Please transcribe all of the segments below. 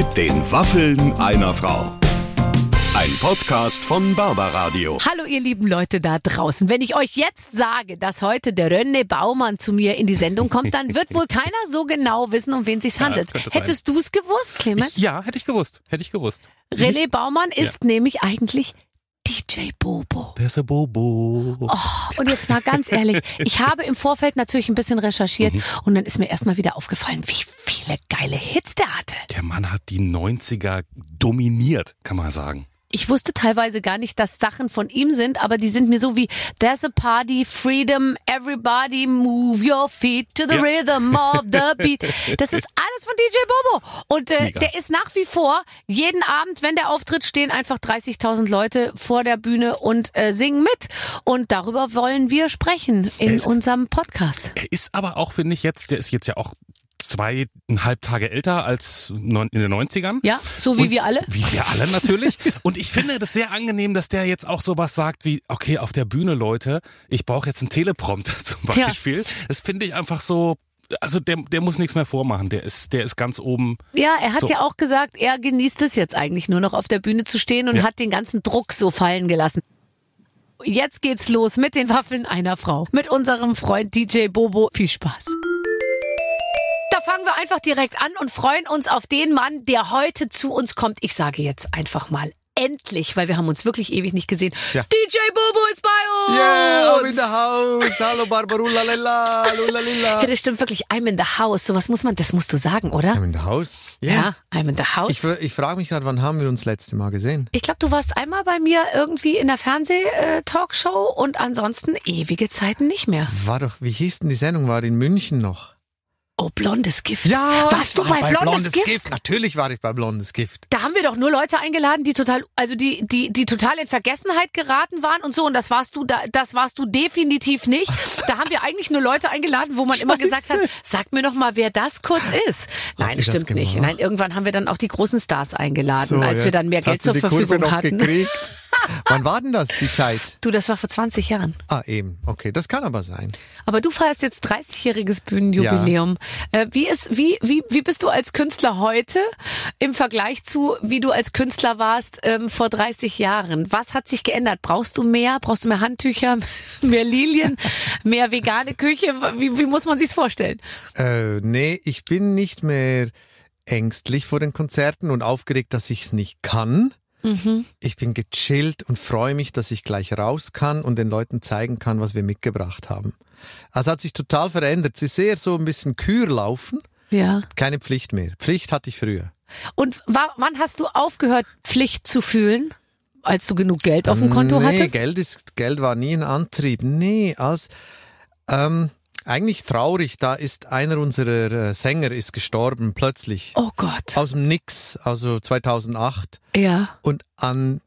Mit den Waffeln einer Frau. Ein Podcast von Barbaradio. Hallo ihr lieben Leute da draußen. Wenn ich euch jetzt sage, dass heute der Rönne Baumann zu mir in die Sendung kommt, dann wird wohl keiner so genau wissen, um wen sich's handelt. das könnte sein. Hättest du es gewusst, Clemens? Ich, ja, hätte ich gewusst. Hätte ich gewusst. René Baumann ist nämlich eigentlich DJ Bobo. Der ist ein Bobo. Oh, und jetzt mal ganz ehrlich, ich habe im Vorfeld natürlich ein bisschen recherchiert Mhm. und dann ist mir erstmal wieder aufgefallen, wie viele geile Hits der hatte. Der Mann hat die 90er dominiert, kann man sagen. Ich wusste teilweise gar nicht, dass Sachen von ihm sind, aber die sind mir so wie There's a party, freedom, everybody move your feet to the Ja. rhythm of the beat. Das ist alles von DJ Bobo. Und äh, Mega. der ist nach wie vor, jeden Abend, wenn der auftritt, stehen einfach 30.000 Leute vor der Bühne und äh, singen mit. Und darüber wollen wir sprechen in Es- unserem Podcast. Er ist aber auch, finde ich jetzt, der ist jetzt ja auch zweieinhalb Tage älter als in den 90ern. Ja, so wie Und wir alle. Wie wir alle natürlich. Und ich finde das sehr angenehm, dass der jetzt auch sowas sagt wie, okay, auf der Bühne, Leute, ich brauche jetzt einen Teleprompter zum Ja. Beispiel. Das finde ich einfach so, also der, der muss nichts mehr vormachen. Der ist, der ist ganz oben. Ja, er hat So. ja auch gesagt, er genießt es jetzt eigentlich nur noch auf der Bühne zu stehen und Ja. hat den ganzen Druck so fallen gelassen. Jetzt geht's los mit den Waffeln einer Frau. Mit unserem Freund DJ Bobo. Viel Spaß. Fangen wir einfach direkt an und freuen uns auf den Mann, der heute zu uns kommt. Ich sage jetzt einfach mal endlich, weil wir haben uns wirklich ewig nicht gesehen. Ja. DJ Bobo ist bei uns. Yeah, I'm in the house. Hallo Barbarula lilla, lulalila. Ja, das stimmt wirklich. I'm in the house. Sowas muss man, das musst du sagen, oder? I'm in the house. Ja, I'm in the house. Ich, ich frage mich gerade, wann haben wir uns das letzte Mal gesehen? Ich glaube, du warst einmal bei mir irgendwie in der Fernseh-Talkshow und ansonsten ewige Zeiten nicht mehr. War doch, wie hieß denn die Sendung? War in München noch? Oh, blondes Gift. Warst du war bei, blondes, Gift? Natürlich war ich bei Blondes Gift. Da haben wir doch nur Leute eingeladen, die total, also die, die, die total in Vergessenheit geraten waren und so. Und das warst du, da, das warst du definitiv nicht. Da haben wir eigentlich nur Leute eingeladen, wo man immer gesagt hat, sag mir doch mal, wer das kurz ist. Nein, das stimmt nicht. Nein, irgendwann haben wir dann auch die großen Stars eingeladen, So, als ja. wir dann mehr Jetzt Geld zur Kurve Verfügung noch hatten. gekriegt. Wann war denn das, die Zeit? Du, das war vor 20 Jahren. Ah, eben. Okay, das kann aber sein. Aber du feierst jetzt 30-jähriges Bühnenjubiläum. Äh, wie, ist, wie, wie, wie bist du als Künstler heute im Vergleich zu, wie du als Künstler warst ähm, vor 30 Jahren? Was hat sich geändert? Brauchst du mehr? Brauchst du mehr Handtücher, mehr Lilien, mehr vegane Küche? Wie, wie muss man sich's vorstellen? Äh, nee, ich bin nicht mehr ängstlich vor den Konzerten und aufgeregt, dass ich es nicht kann. Mhm. Ich bin gechillt und freue mich, dass ich gleich raus kann und den Leuten zeigen kann, was wir mitgebracht haben. Also hat sich total verändert. Sie ist sehr so ein bisschen Kür laufen. Ja. Keine Pflicht mehr. Pflicht hatte ich früher. Und wa wann hast du aufgehört, Pflicht zu fühlen? Als du genug Geld auf dem Konto nee, hattest? Geld, ist, Geld war nie ein Antrieb. Nee, als ähm, eigentlich traurig, da ist einer unserer äh, Sänger ist gestorben plötzlich. Oh Gott. Aus dem Nix, also 2008. Ja. Und an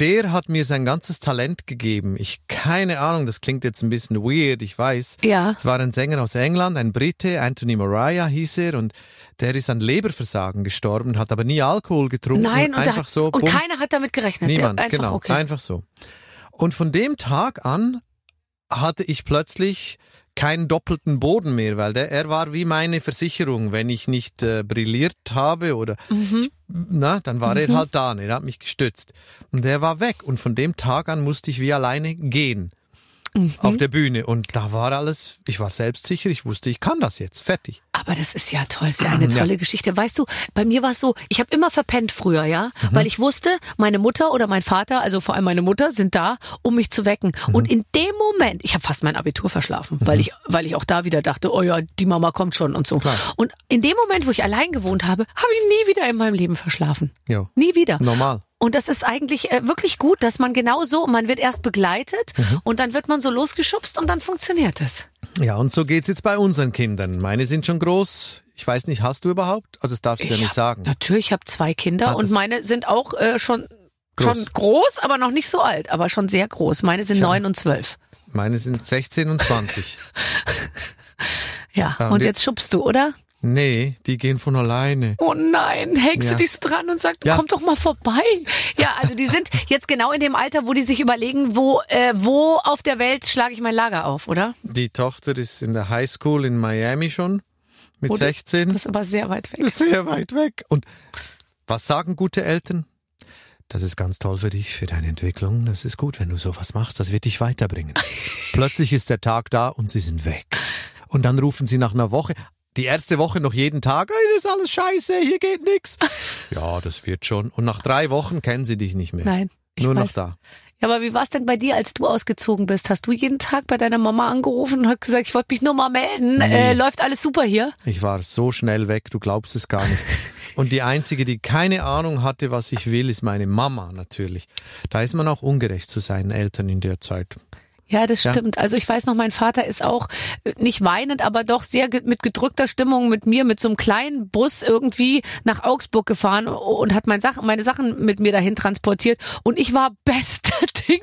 der hat mir sein ganzes Talent gegeben. Ich keine Ahnung, das klingt jetzt ein bisschen weird, ich weiß. Ja. Es war ein Sänger aus England, ein Brite, Anthony Mariah hieß er und der ist an Leberversagen gestorben, hat aber nie Alkohol getrunken. Nein, und, einfach hat, so. und bumm. keiner hat damit gerechnet. Der- Niemand, einfach, genau, okay. einfach so. Und von dem Tag an hatte ich plötzlich keinen doppelten Boden mehr, weil der, er war wie meine Versicherung. Wenn ich nicht äh, brilliert habe oder Mhm. ich, na, dann war er halt da, ne, er hat mich gestützt. Und er war weg. Und von dem Tag an musste ich wie alleine gehen Mhm. auf der Bühne. Und da war alles, ich war selbstsicher, ich wusste, ich kann das jetzt, fertig. Aber das ist ja toll, ist ja eine Ja. tolle Geschichte. Weißt du, bei mir war es so, ich habe immer verpennt früher, ja, weil ich wusste, meine Mutter oder mein Vater, also vor allem meine Mutter, sind da, um mich zu wecken. Und in dem Moment, ich habe fast mein Abitur verschlafen, weil ich, weil ich auch da wieder dachte, oh ja, die Mama kommt schon und so. Klar. Und in dem Moment, wo ich allein gewohnt habe, habe ich nie wieder in meinem Leben verschlafen. Ja. Nie wieder. Normal. Und das ist eigentlich äh, wirklich gut, dass man genau so, man wird erst begleitet und dann wird man so losgeschubst und dann funktioniert es. Ja, und so geht's jetzt bei unseren Kindern. Meine sind schon groß. Ich weiß nicht, hast du überhaupt? Also das darfst du ja Ich nicht hab- sagen. Natürlich, ich habe zwei Kinder Ah, und meine sind auch äh, schon, Groß. schon groß, aber noch nicht so alt, aber schon sehr groß. Meine sind neun und zwölf. Meine sind 16 und 20. Ja, Ja, und, und jetzt schubst du, oder? Nee, die gehen von alleine. Oh nein, hängst Ja. du dich so dran und sagst, Ja. komm doch mal vorbei. Ja, also die sind jetzt genau in dem Alter, wo die sich überlegen, wo, äh, wo auf der Welt schlage ich mein Lager auf, oder? Die Tochter ist in der Highschool in Miami schon. mit Oh, das- 16. Das ist aber sehr weit weg. Das ist sehr weit weg. Und was sagen gute Eltern? Das ist ganz toll für dich, für deine Entwicklung. Das ist gut, wenn du sowas machst. Das wird dich weiterbringen. Plötzlich ist der Tag da und sie sind weg. Und dann rufen sie nach einer Woche, die erste Woche noch jeden Tag, "Ey, das ist alles scheiße, hier geht nix. Ja, das wird schon. Und nach drei Wochen kennen sie dich nicht mehr. Nein. Ich Nur weiß. noch da. Ja, aber wie war es denn bei dir, als du ausgezogen bist? Hast du jeden Tag bei deiner Mama angerufen und hast gesagt, ich wollte mich nur mal melden. Nee. Äh, läuft alles super hier? Ich war so schnell weg, du glaubst es gar nicht. Und die einzige, die keine Ahnung hatte, was ich will, ist meine Mama natürlich. Da ist man auch ungerecht zu seinen Eltern in der Zeit. Ja, das Ja. stimmt. Also ich weiß noch, mein Vater ist auch äh, nicht weinend, aber doch sehr ge- mit gedrückter Stimmung mit mir mit so einem kleinen Bus irgendwie nach Augsburg gefahren und hat mein Sachen, meine Sachen mit mir dahin transportiert. Und ich war bester Dinge.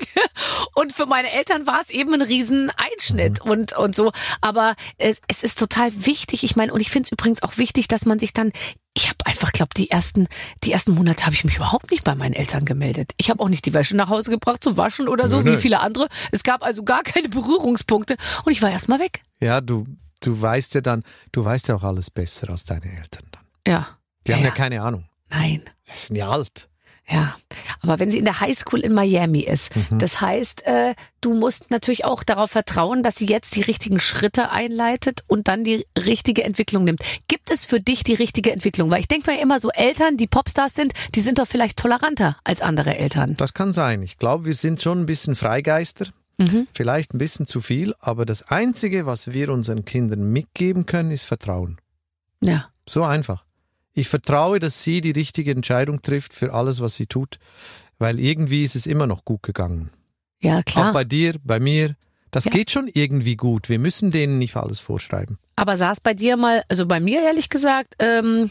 Und für meine Eltern war es eben ein riesen Einschnitt Mhm. und, und so. Aber es, es ist total wichtig. Ich meine, und ich finde es übrigens auch wichtig, dass man sich dann ich habe einfach, glaube die ersten, die ersten Monate habe ich mich überhaupt nicht bei meinen Eltern gemeldet. Ich habe auch nicht die Wäsche nach Hause gebracht zum Waschen oder so, Nö, wie nö. viele andere. Es gab also gar keine Berührungspunkte und ich war erst mal weg. Ja, du, du weißt ja dann, du weißt ja auch alles besser als deine Eltern dann. Ja. Die haben ja, ja keine Ahnung. Nein. Die sind ja alt. Ja, aber wenn sie in der Highschool in Miami ist, Mhm. das heißt, äh, du musst natürlich auch darauf vertrauen, dass sie jetzt die richtigen Schritte einleitet und dann die richtige Entwicklung nimmt. Gibt es für dich die richtige Entwicklung? Weil ich denke mir immer so, Eltern, die Popstars sind, die sind doch vielleicht toleranter als andere Eltern. Das kann sein. Ich glaube, wir sind schon ein bisschen Freigeister. Mhm. Vielleicht ein bisschen zu viel, aber das Einzige, was wir unseren Kindern mitgeben können, ist Vertrauen. Ja. So einfach. Ich vertraue, dass sie die richtige Entscheidung trifft für alles, was sie tut, weil irgendwie ist es immer noch gut gegangen. Ja, Auch klar. bei dir, bei mir. Das Ja. geht schon irgendwie gut. Wir müssen denen nicht alles vorschreiben. Aber saß bei dir mal, also bei mir ehrlich gesagt, ähm,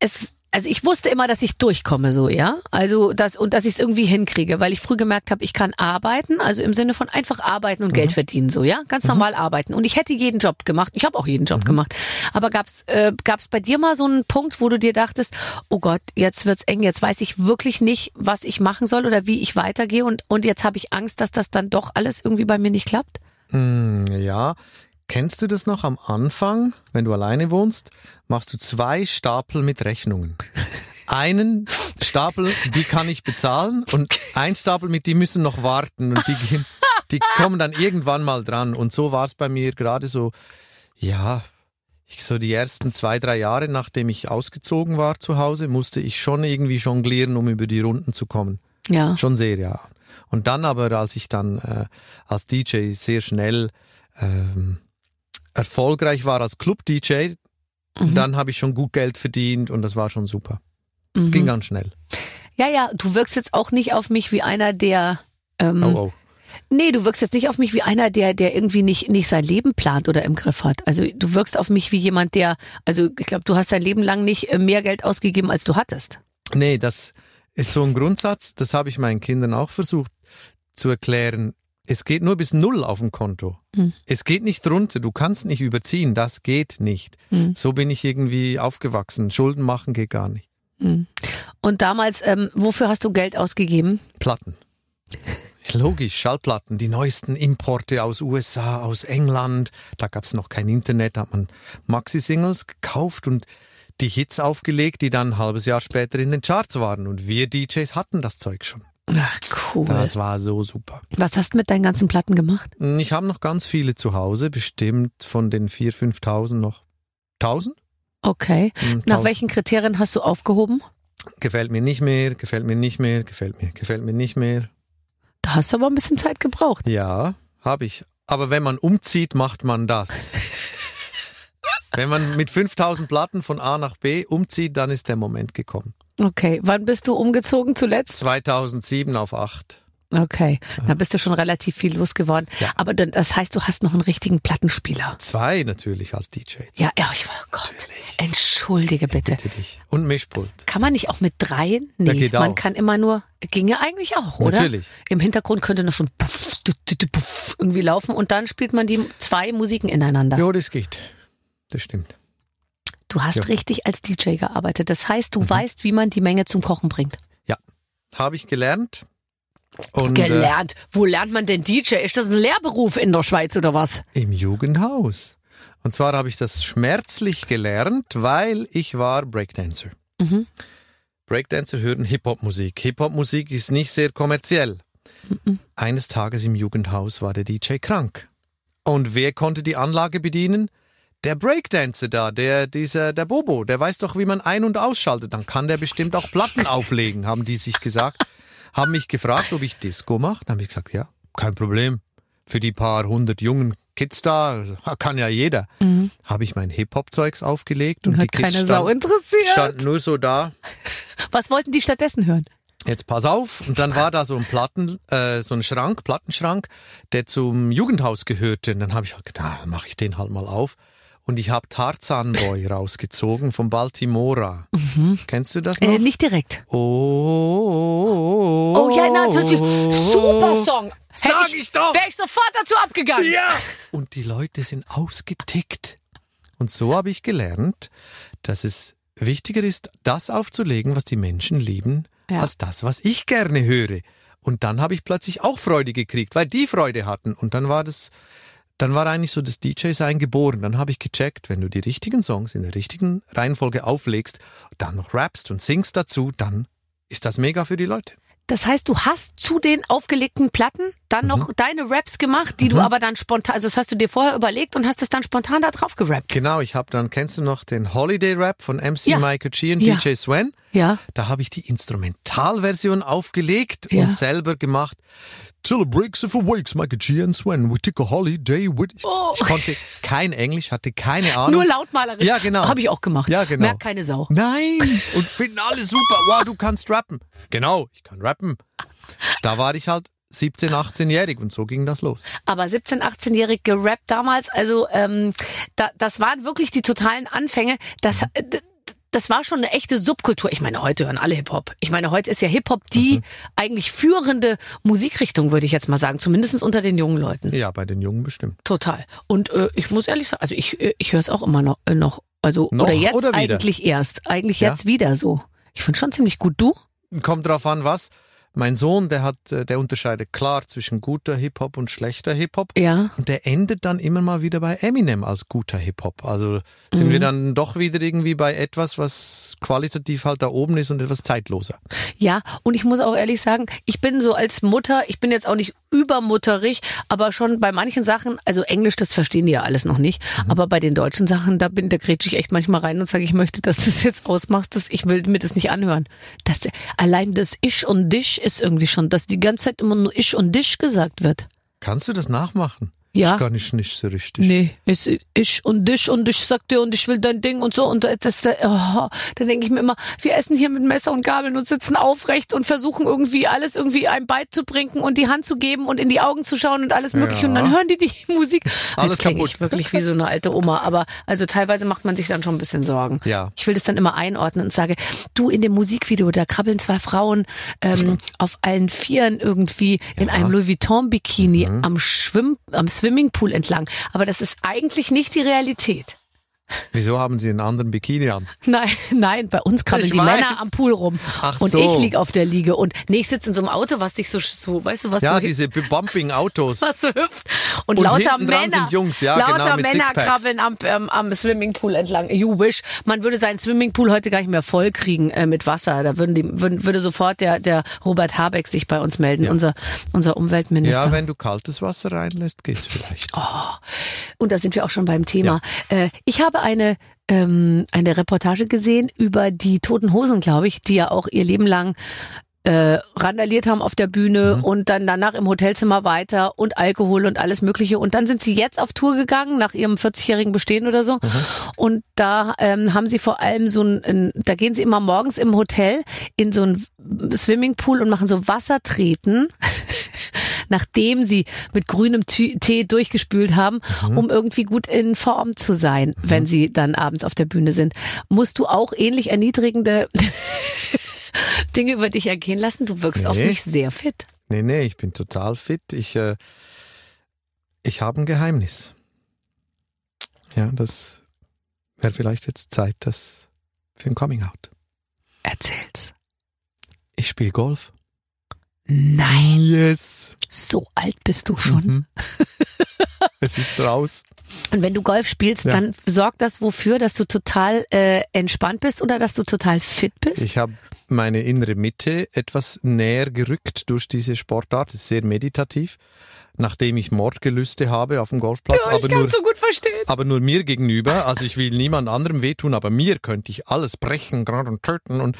es, also ich wusste immer, dass ich durchkomme, so, ja. Also das und dass ich es irgendwie hinkriege, weil ich früh gemerkt habe, ich kann arbeiten, also im Sinne von einfach arbeiten und Geld verdienen, so, ja, ganz normal arbeiten. Und ich hätte jeden Job gemacht. Ich habe auch jeden Job gemacht. Aber gab's äh, gab's bei dir mal so einen Punkt, wo du dir dachtest, oh Gott, jetzt wird's eng, jetzt weiß ich wirklich nicht, was ich machen soll oder wie ich weitergehe und und jetzt habe ich Angst, dass das dann doch alles irgendwie bei mir nicht klappt? Hm, ja. Kennst du das noch am Anfang, wenn du alleine wohnst, machst du zwei Stapel mit Rechnungen. Einen Stapel, die kann ich bezahlen und ein Stapel mit, die müssen noch warten und die, gehen- die kommen dann irgendwann mal dran. Und so war es bei mir gerade so, ja, ich so die ersten zwei, drei Jahre, nachdem ich ausgezogen war zu Hause, musste ich schon irgendwie jonglieren, um über die Runden zu kommen. Ja. Schon sehr, ja. Und dann aber, als ich dann äh, als DJ sehr schnell ähm, erfolgreich war als Club-DJ, Mhm. dann habe ich schon gut Geld verdient und das war schon super. Es Mhm. ging ganz schnell. Ja, ja, du wirkst jetzt auch nicht auf mich wie einer, der. Ähm, Oh, oh. Nee, du wirkst jetzt nicht auf mich wie einer, der, der irgendwie nicht, nicht sein Leben plant oder im Griff hat. Also du wirkst auf mich wie jemand, der, also ich glaube, du hast dein Leben lang nicht äh, mehr Geld ausgegeben, als du hattest. Nee, das ist so ein Grundsatz, das habe ich meinen Kindern auch versucht zu erklären. Es geht nur bis null auf dem Konto. Hm. Es geht nicht runter, du kannst nicht überziehen, das geht nicht. Hm. So bin ich irgendwie aufgewachsen. Schulden machen geht gar nicht. Mhm. Und damals, ähm, wofür hast du Geld ausgegeben? Platten. Logisch, Schallplatten, die neuesten Importe aus USA, aus England. Da gab's noch kein Internet, da hat man Maxi-Singles gekauft und die Hits aufgelegt, die dann ein halbes Jahr später in den Charts waren. Und wir DJs hatten das Zeug schon. Ach, cool. Das war so super. Was hast du mit deinen ganzen Platten gemacht? Ich habe noch ganz viele zu Hause, bestimmt von den 4.000, 5.000 noch 1.000. Okay. Hm, Nach 1000. welchen Kriterien hast du aufgehoben? Gefällt mir nicht mehr, gefällt mir nicht mehr, gefällt mir, gefällt mir nicht mehr. Da hast du aber ein bisschen Zeit gebraucht. Ja, habe ich. Aber wenn man umzieht, macht man das. wenn man mit 5000 Platten von A nach B umzieht, dann ist der Moment gekommen. Okay. Wann bist du umgezogen zuletzt? 2007 auf 8. Okay. Da bist du schon relativ viel losgeworden. Ja. Aber dann, das heißt, du hast noch einen richtigen Plattenspieler. Zwei natürlich als DJ. Ja, ja, ich oh Gott. Entschuldige bitte. Bitte dich. Und Mischpult. Kann man nicht auch mit dreien? Nee, geht man auch. kann immer nur, ginge eigentlich auch, oder? Natürlich. Im Hintergrund könnte noch so ein Puff, du, du, du, Puff irgendwie laufen und dann spielt man die zwei Musiken ineinander. Ja, das geht. Das stimmt. Du hast Ja. richtig als DJ gearbeitet. Das heißt, du weißt, wie man die Menge zum Kochen bringt. Ja. Habe ich gelernt. Und, äh, Gelernt. Wo lernt man denn DJ? Ist das ein Lehrberuf in der Schweiz oder was? Im Jugendhaus. Und zwar habe ich das schmerzlich gelernt, weil ich war Breakdancer. Mhm. Breakdancer hören Hip-Hop-Musik. Hip-Hop-Musik ist nicht sehr kommerziell. Eines Tages im Jugendhaus war der DJ krank. Und wer konnte die Anlage bedienen? Der Breakdancer da, der, dieser, der Bobo, der weiß doch, wie man ein- und ausschaltet. Dann kann der bestimmt auch Platten auflegen, haben die sich gesagt. Haben mich gefragt, ob ich Disco mache. Dann habe ich gesagt, ja, kein Problem. Für die paar hundert jungen Kids da, kann ja jeder. Habe ich mein Hip-Hop-Zeugs aufgelegt und Hat die Kids keine Sau standen, interessiert. standen nur so da. Was wollten die stattdessen hören? Jetzt pass auf. Und dann war da so ein Platten, äh, so ein Schrank, Plattenschrank, der zum Jugendhaus gehörte. Und dann habe ich halt gedacht, ah, mache ich den halt mal auf. Und ich habe Tarzan Boy rausgezogen von Baltimora. Kennst du das noch? Äh, nicht direkt. oh, oh, Oh ja, natürlich. Super Song. Sag Hätte ich doch. Wäre ich sofort dazu abgegangen. Ja. Und die Leute sind ausgetickt. Und so habe ich gelernt, dass es wichtiger ist, das aufzulegen, was die Menschen lieben, Ja. als das, was ich gerne höre. Und dann habe ich plötzlich auch Freude gekriegt, weil die Freude hatten. Und dann war das, dann war eigentlich so das DJ-Sein geboren. Dann habe ich gecheckt, wenn du die richtigen Songs in der richtigen Reihenfolge auflegst, dann noch rappst und singst dazu, dann ist das mega für die Leute. Das heißt, du hast zu den aufgelegten Platten dann noch Mhm. deine Raps gemacht, die du aber dann spontan, also das hast du dir vorher überlegt und hast es dann spontan da drauf gerappt. Genau, ich habe dann, kennst du noch den Holiday Rap von MC Ja. Michael G und Ja. DJ Sven? Ja. Da habe ich die Instrumentalversion aufgelegt Ja. und selber gemacht. Till it breaks if it wakes, Michael G and Sven, we take a holiday with... Ich, Oh. ich konnte kein Englisch, hatte keine Ahnung. Nur lautmalerisch. Ja, genau. Habe ich auch gemacht. Ja, genau. Merkt keine Sau. Nein! Und finden alle super. Wow, du kannst rappen. Genau, ich kann rappen. Da war ich halt 17, 18-jährig und so ging das los. Aber 17, 18-jährig gerappt damals, also ähm, da, das waren wirklich die totalen Anfänge. Das, äh, das war schon eine echte Subkultur. Ich meine, heute hören alle Hip-Hop. Ich meine, heute ist ja Hip-Hop die Mhm. eigentlich führende Musikrichtung, würde ich jetzt mal sagen. Zumindest unter den jungen Leuten. Ja, bei den Jungen bestimmt. Total. Und äh, ich muss ehrlich sagen, also ich, äh, ich höre es auch immer noch. Äh, noch also, Noch oder jetzt oder eigentlich erst. Eigentlich Ja? jetzt wieder so. Ich finde schon ziemlich gut. Du? Kommt drauf an, was. Mein Sohn, der hat, äh, der unterscheidet klar zwischen guter Hip-Hop und schlechter Hip-Hop. Ja. Und der endet dann immer mal wieder bei Eminem als guter Hip-Hop. Also sind Mhm. wir dann doch wieder irgendwie bei etwas, was qualitativ halt da oben ist und etwas zeitloser. Ja, und ich muss auch ehrlich sagen, ich bin so als Mutter, ich bin jetzt auch nicht übermutterig, aber schon bei manchen Sachen, also Englisch, das verstehen die ja alles noch nicht, Mhm. aber bei den deutschen Sachen, da bin, da grätsch ich echt manchmal rein und sage, ich möchte, dass du es jetzt ausmachst, dass ich will mir das nicht anhören. Das, allein das Ich und Dich ist irgendwie schon, dass die ganze Zeit immer nur Ich und Dich gesagt wird. Kannst du das nachmachen? Ja. Das kann ich nicht so richtig. Nee, es ich und dich und ich sag dir und ich will dein Ding und so und das, oh, da denke ich mir immer, wir essen hier mit Messer und Gabeln und sitzen aufrecht und versuchen irgendwie alles irgendwie einem beizubringen und die Hand zu geben und in die Augen zu schauen und alles mögliche und dann Ja. hören die die Musik. Alles Jetzt klinge ich kaputt. wirklich wie so eine alte Oma, aber also teilweise macht man sich dann schon ein bisschen Sorgen. Ja. Ich will das dann immer einordnen und sage, du in dem Musikvideo, da krabbeln zwei Frauen ähm, auf allen Vieren irgendwie in einem Louis Vuitton Bikini Mhm. am Schwimm, am Swimmingpool entlang. Aber das ist eigentlich nicht die Realität. Wieso haben sie einen anderen Bikini an? Nein, nein, bei uns krabbeln Ich die weiß. Männer am Pool rum. Ach und so. ich lieg auf der Liege. Und nee, ich sitze in so einem Auto, was sich so, so weißt du, was Ja, so diese Bumping-Autos. was so hüpft. Und, Und lauter Männer, sind Jungs, ja, lauter genau, mit Männer Sixpacks. krabbeln am, ähm, am Swimmingpool entlang. You wish. Man würde seinen Swimmingpool heute gar nicht mehr voll kriegen äh, mit Wasser. Da würden die, würden, würde sofort der, der Robert Habeck sich bei uns melden, unser, unser Umweltminister. Ja, wenn du kaltes Wasser reinlässt, geht's vielleicht. Und da sind wir auch schon beim Thema. Äh, ich habe eine ähm, eine Reportage gesehen über die Toten Hosen, glaube ich, die ja auch ihr Leben lang äh, randaliert haben auf der Bühne und dann danach im Hotelzimmer weiter und Alkohol und alles Mögliche. Und dann sind sie jetzt auf Tour gegangen, nach ihrem 40-jährigen Bestehen oder so. Und da ähm, haben sie vor allem so ein, ein, da gehen sie immer morgens im Hotel in so ein Swimmingpool und machen so Wassertreten. nachdem sie mit grünem Tee durchgespült haben, um irgendwie gut in Form zu sein, wenn sie dann abends auf der Bühne sind. Musst du auch ähnlich erniedrigende Dinge über dich ergehen lassen? Du wirkst auf Nee. mich sehr fit. Nee, nee, ich bin total fit. Ich, äh, ich habe ein Geheimnis. Ja, das wäre vielleicht jetzt Zeit das für ein Coming Out. Erzähl's. Ich spiele Golf. Nein, Yes. so alt bist du schon. Mhm. es ist raus. Und wenn du Golf spielst, Ja. dann sorgt das wofür, dass du total äh, entspannt bist oder dass du total fit bist? Ich habe meine innere Mitte etwas näher gerückt durch diese Sportart. Es ist sehr meditativ, nachdem ich Mordgelüste habe auf dem Golfplatz, Ja, aber nur so gut verstehen. aber nur mir gegenüber. Also ich will niemand anderem wehtun, aber mir könnte ich alles brechen, gerade und töten. Und,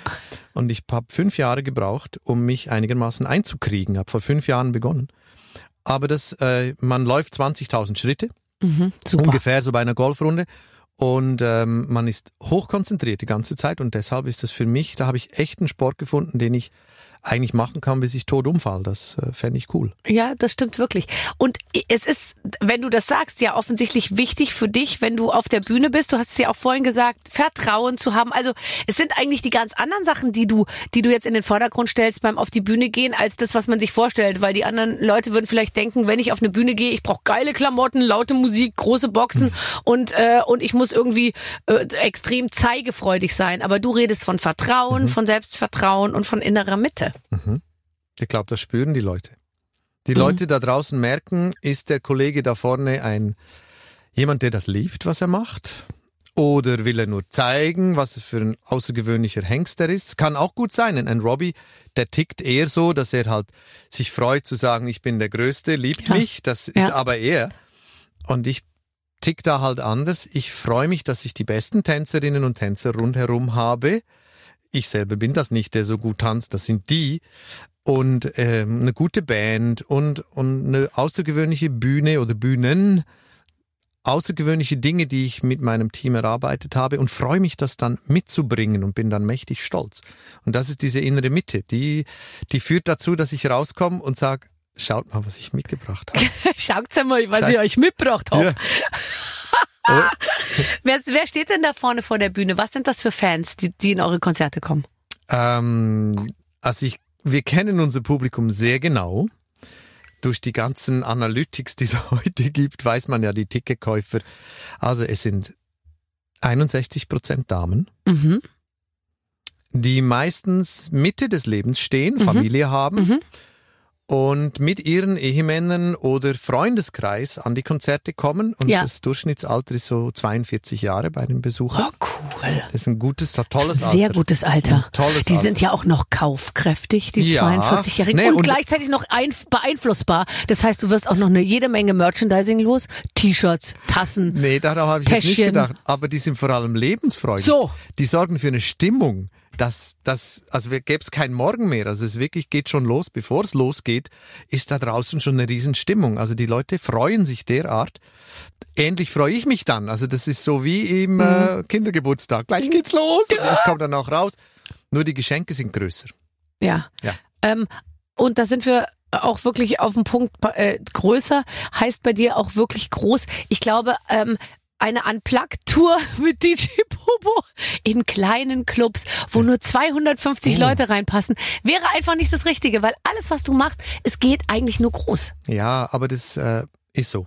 und ich habe fünf Jahre gebraucht, um mich einigermaßen einzukriegen. Habe vor fünf Jahren begonnen. Aber das, äh, man läuft 20.000 Schritte, Mhm, ungefähr so bei einer Golfrunde. Und ähm, man ist hochkonzentriert die ganze Zeit. Und deshalb ist das für mich, da habe ich echt einen Sport gefunden, den ich eigentlich machen kann, bis ich tot umfall. Das äh, fände ich cool. Ja, das stimmt wirklich. Und es ist, wenn du das sagst, ja offensichtlich wichtig für dich, wenn du auf der Bühne bist. Du hast es ja auch vorhin gesagt, Vertrauen zu haben. Also es sind eigentlich die ganz anderen Sachen, die du, die du jetzt in den Vordergrund stellst beim auf die Bühne gehen, als das, was man sich vorstellt. Weil die anderen Leute würden vielleicht denken, wenn ich auf eine Bühne gehe, ich brauche geile Klamotten, laute Musik, große Boxen und äh, und ich muss irgendwie äh, extrem zeigefreudig sein. Aber du redest von Vertrauen, von Selbstvertrauen und von innerer Mitte. Ich glaube, das spüren die Leute. Die Mhm. Leute da draußen merken, ist der Kollege da vorne ein jemand, der das liebt, was er macht? Oder will er nur zeigen, was er für ein außergewöhnlicher Hengst er ist? Kann auch gut sein. Ein Robbie, der tickt eher so, dass er halt sich freut zu sagen, ich bin der Größte, liebt Ja. mich. Das ist Ja. aber er. Und ich tick da halt anders. Ich freue mich, dass ich die besten Tänzerinnen und Tänzer rundherum habe. Ich selber bin das nicht, der so gut tanzt. Das sind die und ähm, eine gute Band und, und eine außergewöhnliche Bühne oder Bühnen, außergewöhnliche Dinge, die ich mit meinem Team erarbeitet habe und freue mich, das dann mitzubringen und bin dann mächtig stolz. Und das ist diese innere Mitte, die, die führt dazu, dass ich rauskomme und sage, schaut mal, was ich mitgebracht habe. Schaut's mal, was Schau- ich euch mitgebracht habe. Ja. Wer, wer steht denn da vorne vor der Bühne? Was sind das für Fans, die, die in eure Konzerte kommen? Ähm, also ich, wir kennen unser Publikum sehr genau. Durch die ganzen Analytics, die es heute gibt, weiß man ja die Ticketkäufer. Also es sind 61 Prozent Damen, Mhm. die meistens Mitte des Lebens stehen, Mhm. Familie haben Mhm. Und mit ihren Ehemännern oder Freundeskreis an die Konzerte kommen. Und Ja. das Durchschnittsalter ist so 42 Jahre bei den Besuchern. Oh, cool. Das ist ein gutes, Das tolles ein sehr Alter. gutes Alter. Ein tolles die Alter. sind ja auch noch kaufkräftig, die Ja. 42-Jährigen. Nee, und, und- gleichzeitig noch ein, beeinflussbar. Das heißt, du wirst auch noch eine jede Menge Merchandising los. T-Shirts, Tassen. Nee, darauf habe ich jetzt nicht Täschchen. gedacht. Aber die sind vor allem lebensfreudig. So. Die sorgen für eine Stimmung. Dass das, also gäbe es keinen Morgen mehr. Also es wirklich geht schon los. Bevor es losgeht, ist da draußen schon eine Riesenstimmung. Also die Leute freuen sich derart. Ähnlich freue ich mich dann. Also das ist so wie im äh, Kindergeburtstag. Gleich geht's los. Und ich komme dann auch raus. Nur die Geschenke sind größer. Ja. Ja. Ähm, und da sind wir auch wirklich auf dem Punkt äh, größer, heißt bei dir auch wirklich groß. Ich glaube, ähm, eine Unplugged-Tour mit DJ Bobo in kleinen Clubs, wo nur 250 Oh. Leute reinpassen, wäre einfach nicht das Richtige, weil alles, was du machst, es geht eigentlich nur groß. Ja, aber das äh, ist so.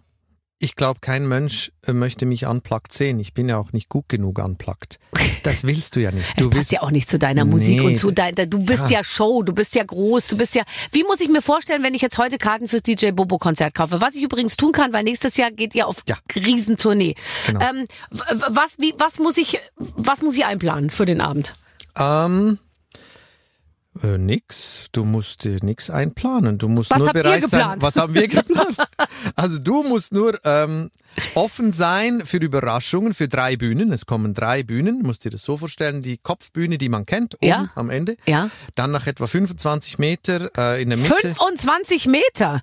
Ich glaube, kein Mensch äh, möchte mich unplugged sehen. Ich bin ja auch nicht gut genug unplugged. Das willst du ja nicht. Es Du passt willst, ja auch nicht zu deiner Musik Nee, und zu dein, du bist ja. ja Show, du bist ja groß, du bist ja. Wie muss ich mir vorstellen, wenn ich jetzt heute Karten fürs DJ Bobo Konzert kaufe? Was ich übrigens tun kann, weil nächstes Jahr geht ihr auf Ja. Riesentournee. Genau. Ähm, was, wie, was muss ich, was muss ich einplanen für den Abend? Ähm, äh, nix. Du musst dir nix einplanen. Du musst Was nur bereit sein. Was haben wir geplant? also du musst nur ähm, offen sein für Überraschungen, für drei Bühnen. Es kommen drei Bühnen. Du musst dir das so vorstellen. Die Kopfbühne, die man kennt, oben Ja. am Ende. Ja. Dann nach etwa 25 Meter äh, in der Mitte. 25 Meter.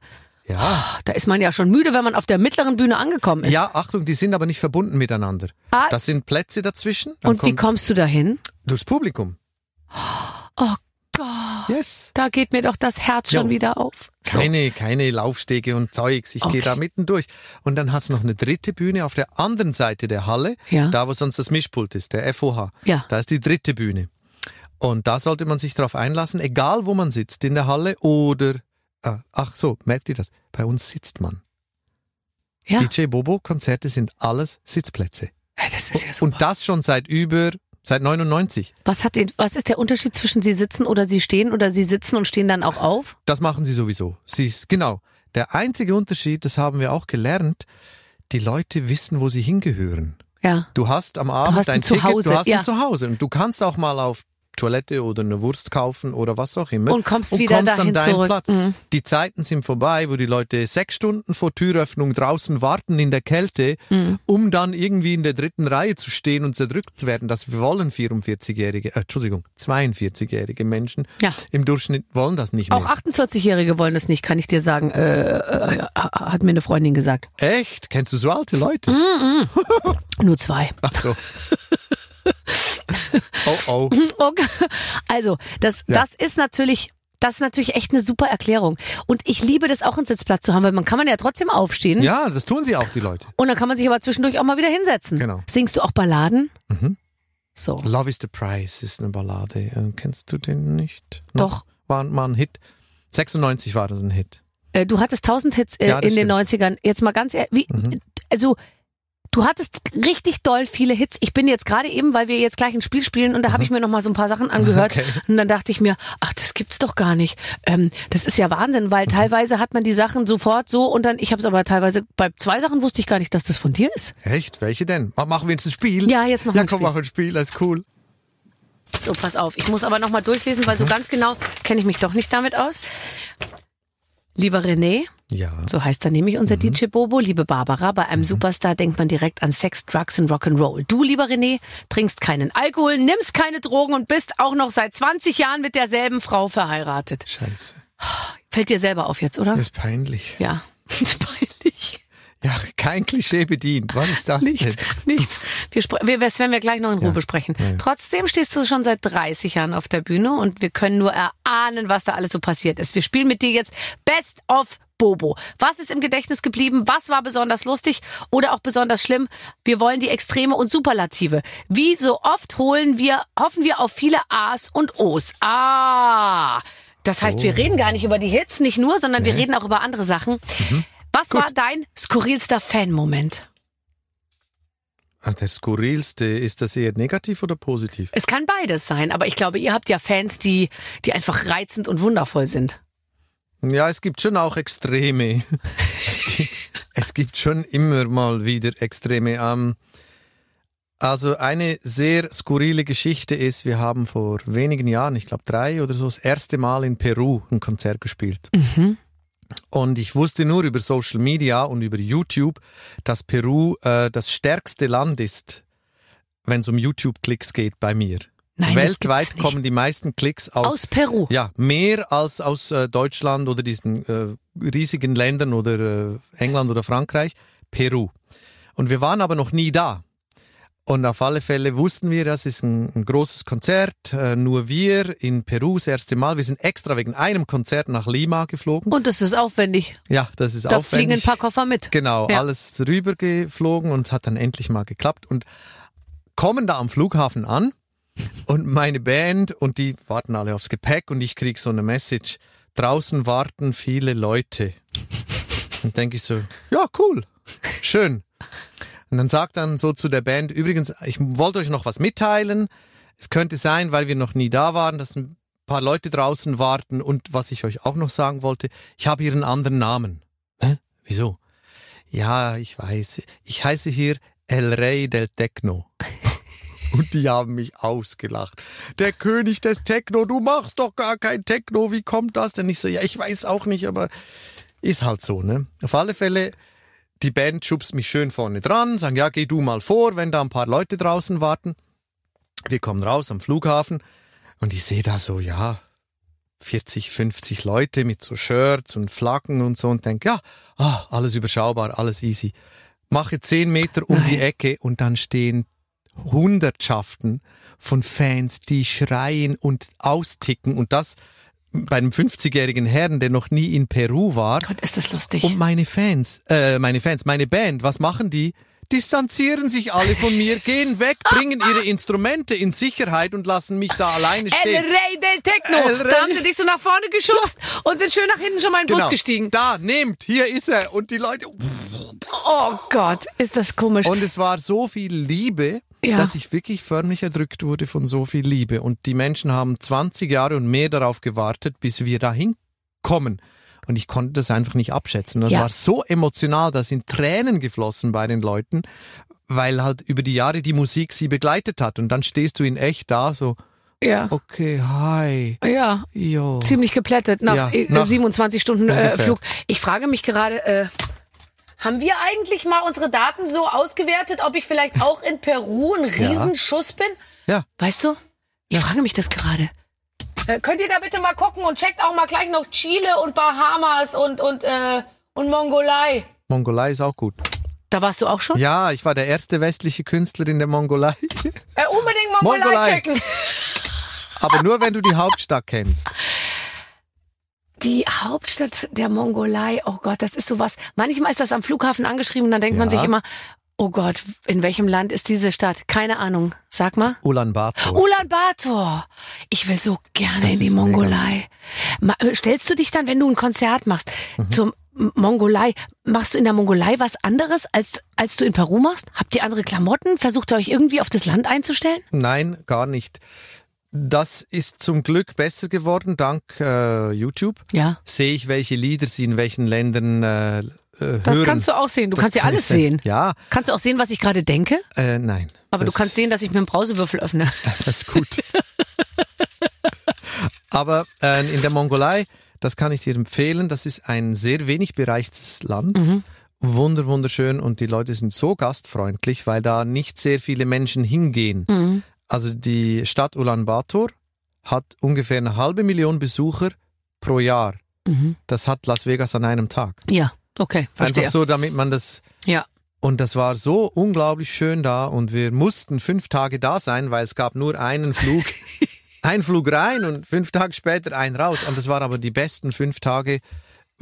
Ja. Da ist man ja schon müde, wenn man auf der mittleren Bühne angekommen ist. Ja, Achtung, die sind aber nicht verbunden miteinander. Ah. Das sind Plätze dazwischen. Dann Und wie kommst du dahin? durchs Publikum. Oh Gott, Yes. da geht mir doch das Herz Ja. schon wieder auf. So. Keine, keine Laufstege und Zeugs. Ich Okay. gehe da mitten durch. Und dann hast du noch eine dritte Bühne auf der anderen Seite der Halle, Ja. da wo sonst das Mischpult ist, der FOH. Ja. Da ist die dritte Bühne. Und da sollte man sich drauf einlassen, egal wo man sitzt, in der Halle oder, ah, ach so, merkt ihr das? Bei uns sitzt man. Ja. DJ Bobo Konzerte sind alles Sitzplätze. Ja, Das ist ja super. Und das schon seit über, seit 99. Was, hat den, was ist der Unterschied zwischen Sie sitzen oder Sie stehen oder Sie sitzen und stehen dann auch auf? Das machen sie sowieso. Sie ist, genau. Der einzige Unterschied, das haben wir auch gelernt, die Leute wissen, wo sie hingehören. Ja. Du hast am Abend hast dein ein Ticket, Zuhause, du hast ja. ein Zuhause und du kannst auch mal auf Toilette oder eine Wurst kaufen oder was auch immer. Und kommst wieder dahin an deinen zurück. Platz. Mhm. Die Zeiten sind vorbei, wo die Leute sechs Stunden vor Türöffnung draußen warten in der Kälte, Mhm. um dann irgendwie in der dritten Reihe zu stehen und zerdrückt zu werden. Das wollen 44-jährige, äh, Entschuldigung, 42-jährige Menschen Ja. im Durchschnitt wollen das nicht mehr. Auch 48-Jährige wollen es nicht, kann ich dir sagen. Äh, äh, hat mir eine Freundin gesagt. Echt? Kennst du so alte Leute? Mhm. Nur zwei. Ach so. oh oh. Okay. Also, das, Ja. das ist natürlich. Das ist natürlich echt eine super Erklärung. Und ich liebe das auch, einen Sitzplatz zu haben, weil man kann man ja trotzdem aufstehen. Ja, das tun sie auch, die Leute. Und dann kann man sich aber zwischendurch auch mal wieder hinsetzen. Genau. Singst du auch Balladen? Mhm. So. Love is the Price ist eine Ballade. Äh, kennst du den nicht? Noch? Doch. War mal ein Hit. 96 war das ein Hit. Äh, du hattest tausend Hits äh, Ja, in den 90ern. Jetzt mal ganz ehrlich, wie, Mhm. also du hattest richtig doll viele Hits. Ich bin jetzt gerade eben, weil wir jetzt gleich ein Spiel spielen und da habe ich mir noch mal so ein paar Sachen angehört Okay. und dann dachte ich mir, ach, das gibt's doch gar nicht. Ähm, das ist ja Wahnsinn, weil teilweise hat man die Sachen sofort so und dann, ich habe es aber teilweise bei zwei Sachen wusste ich gar nicht, dass das von dir ist. Echt? Welche denn? Ma- Machen wir jetzt ein Spiel? Ja, jetzt machen Ja, wir ein komm, Spiel. mach ein Spiel, das ist cool. So, pass auf. Ich muss aber noch mal durchlesen, weil so ganz genau kenne ich mich doch nicht damit aus. Lieber René, Ja. So heißt er nämlich unser DJ Bobo. Liebe Barbara, bei einem Superstar denkt man direkt an Sex, Drugs und Rock'n'Roll. Du, lieber René, trinkst keinen Alkohol, nimmst keine Drogen und bist auch noch seit 20 Jahren mit derselben Frau verheiratet. Scheiße. Fällt dir selber auf jetzt, oder? Das ist peinlich. ja. Peinlich. Ja, kein Klischee bedient. Was ist das Nichts, denn? nichts. Wir, wir, das werden wir gleich noch in Ruhe Ja. besprechen. Ja. Trotzdem stehst du schon seit 30 Jahren auf der Bühne und wir können nur erahnen, was da alles so passiert ist. Wir spielen mit dir jetzt Best of Bobo. Was ist im Gedächtnis geblieben? Was war besonders lustig oder auch besonders schlimm? Wir wollen die Extreme und Superlative. Wie so oft holen wir, hoffen wir auf viele A's und O's. Ah! Das heißt, wir reden gar nicht über die Hits, nicht nur, sondern wir reden auch über andere Sachen. Was war dein skurrilster Fan-Moment? Ah, Der skurrilste, ist das eher negativ oder positiv? Es kann beides sein, aber ich glaube, ihr habt ja Fans, die, die einfach reizend und wundervoll sind. Ja, es gibt schon auch Extreme. es, gibt, es gibt schon immer mal wieder Extreme. Ähm, also eine sehr skurrile Geschichte ist, wir haben vor wenigen Jahren, ich glaube drei oder so, das erste Mal in Peru ein Konzert gespielt. Und ich wusste nur über Social Media und über YouTube, dass Peru äh, das stärkste Land ist, wenn es um YouTube-Klicks geht bei mir. Nein, Weltweit kommen die meisten Klicks aus, Aus Peru. ja, mehr als aus äh, Deutschland oder diesen äh, riesigen Ländern oder äh, England oder Frankreich, Peru. Und wir waren aber noch nie da. Und auf alle Fälle wussten wir, das ist ein, ein großes Konzert, äh, nur wir in Peru das erste Mal. Wir sind extra wegen einem Konzert nach Lima geflogen. Und das ist aufwendig. ja, das ist Da aufwendig. fliegen ein paar Koffer mit. Genau, Ja. alles rübergeflogen und hat dann endlich mal geklappt und kommen da am Flughafen an und meine Band und die warten alle aufs Gepäck und ich krieg so eine Message, draußen warten viele Leute. Und denke ich so, ja, cool, schön. Und dann sagt dann so zu der Band, übrigens, ich wollte euch noch was mitteilen. Es könnte sein, weil wir noch nie da waren, dass ein paar Leute draußen warten und was ich euch auch noch sagen wollte, ich habe hier einen anderen Namen. Hä? Wieso? Ja, ich weiß. Ich heiße hier El Rey del Techno. Und die haben mich ausgelacht. Der König des Techno, du machst doch gar kein Techno, wie kommt das denn? Ich so, ja, ich weiß auch nicht, aber ist halt so, ne? Auf alle Fälle, die Band schubst mich schön vorne dran, sagen, ja, geh du mal vor, wenn da ein paar Leute draußen warten. Wir kommen raus am Flughafen und ich sehe da so, ja, 40, 50 Leute mit so Shirts und Flaggen und so und denke, ja, ah, alles überschaubar, alles easy. Mache 10 Meter um die Nein. Ecke und dann stehen Hundertschaften von Fans, die schreien und austicken und das bei einem 50-jährigen Herrn, der noch nie in Peru war. Gott, ist das lustig. Und meine Fans, äh, meine Fans, meine Band, was machen die? Distanzieren sich alle von mir, gehen weg, bringen ihre Instrumente in Sicherheit und lassen mich da alleine El stehen. Rey del Techno. El Rey. Da haben sie dich so nach vorne geschubst und sind schön nach hinten schon mal in den Genau. Bus gestiegen. Da, nehmt, hier ist er. Und die Leute. Oh Gott, ist das komisch. Und es war so viel Liebe, Ja. dass ich wirklich förmlich erdrückt wurde von so viel Liebe. Und die Menschen haben 20 Jahre und mehr darauf gewartet, bis wir dahin kommen. Und ich konnte das einfach nicht abschätzen. Das Ja. war so emotional, da sind Tränen geflossen bei den Leuten, weil halt über die Jahre die Musik sie begleitet hat. Und dann stehst du in echt da, so, Ja. okay, hi, Ja. jo. Ziemlich geplättet nach, Ja, äh, nach- 27 Stunden äh. Flug. Ich frage mich gerade, äh, haben wir eigentlich mal unsere Daten so ausgewertet, ob ich vielleicht auch in Peru ein Riesenschuss bin? Ja. Weißt du? Ich frage mich das gerade. Äh, könnt ihr da bitte mal gucken und checkt auch mal gleich noch Chile und Bahamas und, und, äh, und Mongolei. Mongolei ist auch gut. Da warst du auch schon? Ja, ich war der erste westliche Künstler in der Mongolei. Äh, unbedingt Mongolei, Mongolei. checken. Aber nur, wenn du die Hauptstadt kennst. Die Hauptstadt der Mongolei, oh Gott, das ist sowas. Manchmal ist das am Flughafen angeschrieben und dann denkt man Ja. sich immer, oh Gott, in welchem Land ist diese Stadt? Keine Ahnung. Sag mal. Ulaanbaatar. Ulaanbaatar. Ich will so gerne Das in die. Mongolei. Ma äh, stellst du dich dann, wenn du ein Konzert machst, Mhm. zur M- Mongolei, machst du in der Mongolei was anderes, als, als du in Peru machst? Habt ihr andere Klamotten? Versucht ihr euch irgendwie auf das Land einzustellen? Nein, gar nicht. Das ist zum Glück besser geworden dank äh, YouTube. Ja. Sehe ich, welche Lieder sie in welchen Ländern äh, äh, Das hören. kannst du auch sehen. Du Das kannst ja kann alles sehen. Ja, Kannst du auch sehen, was ich gerade denke? äh, nein. Aber das, du kannst sehen, dass ich mir einen Brausewürfel öffne. Das ist gut. Aber äh, in der Mongolei, das kann ich dir empfehlen, das ist ein sehr wenig bereichtes Land. Mhm. Wunder, wunderschön und die Leute sind so gastfreundlich, weil da nicht sehr viele Menschen hingehen. Mhm. Also die Stadt Ulaanbaatar hat ungefähr eine halbe Million Besucher pro Jahr. Mhm. Das hat Las Vegas an einem Tag. Ja, okay, verstehe. Einfach so, damit man das. Ja. Und das war so unglaublich schön da und wir mussten fünf Tage da sein, weil es gab nur einen Flug, ein Flug rein und fünf Tage später ein raus. Und das waren aber die besten fünf Tage,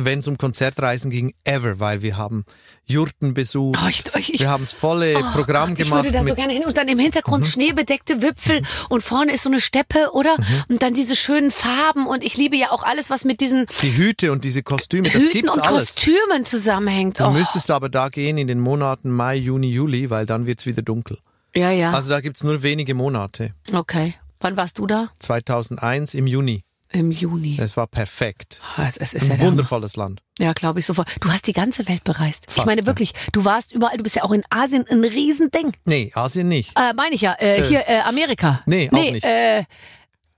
wenn es um Konzertreisen ging, ever, weil wir haben Jurten besucht, Oh, ich, ich, wir haben das volle Oh Programm Gott, ich gemacht. würde da so gerne hin und dann im Hintergrund schneebedeckte Wipfel und vorne ist so eine Steppe, oder? Und dann diese schönen Farben und ich liebe ja auch alles, was mit diesen die Hüte und diese Kostüme, das Hüten gibt's und alles. Kostümen zusammenhängt. Du Oh, müsstest aber da gehen in den Monaten Mai, Juni, Juli, weil dann wird's wieder dunkel. ja, ja. Also da gibt's nur wenige Monate. okay. Wann warst du da? 2001 im Juni. Im Juni. Es war perfekt. Es, es ist ja Ein Hammer. wundervolles Land. Ja, glaube ich sofort. Du hast die ganze Welt bereist. ich Fast, meine ja. wirklich, du warst überall, du bist ja auch in Asien ein Riesending. Nee, Asien nicht. Äh, meine ich ja. Äh, hier, äh, Amerika. Nee, auch nee, nicht. Äh,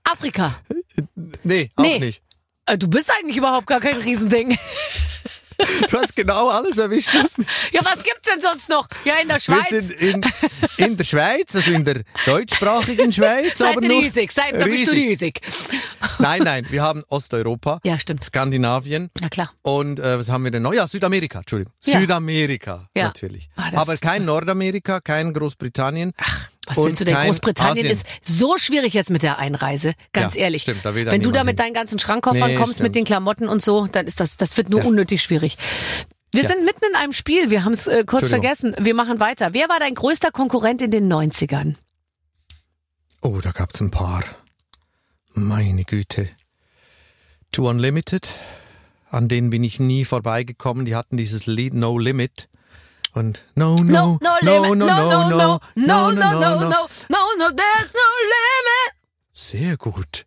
Afrika. Nee, auch Nee. nicht. Äh, du bist eigentlich überhaupt gar kein Riesending. Du hast genau alles erwischt. Was ja, was gibt's denn sonst noch? Ja, in der Wir Schweiz. sind in, in der Schweiz, also in der deutschsprachigen Schweiz. Seid aber riesig, seid, da bist du riesig. Nein, nein, wir haben Osteuropa, Ja, stimmt. Skandinavien Na klar. und äh, was haben wir denn noch? Ja, Südamerika, Entschuldigung. Ja. Südamerika, Ja. natürlich. Ah, aber ist kein Nordamerika, kein Großbritannien. Ach, was Und willst du denn? Großbritannien Asien. ist so schwierig jetzt mit der Einreise. Ganz Ja, ehrlich. stimmt, da will Wenn du da mit deinen ganzen Schrankkoffern Nee, kommst, stimmt. mit den Klamotten und so, dann ist das, das wird nur Ja. unnötig schwierig. Wir Ja. sind mitten in einem Spiel. Wir haben es äh, kurz vergessen. Wir machen weiter. Wer war dein größter Konkurrent in den 90ern? Oh, da gab's ein paar. Meine Güte. To Unlimited, an denen bin ich nie vorbeigekommen. Die hatten dieses Lied No Limit. Und no, no, No, no, limit. no, no, no, no, no, no, no, no, no, no, there's no limit. Sehr gut.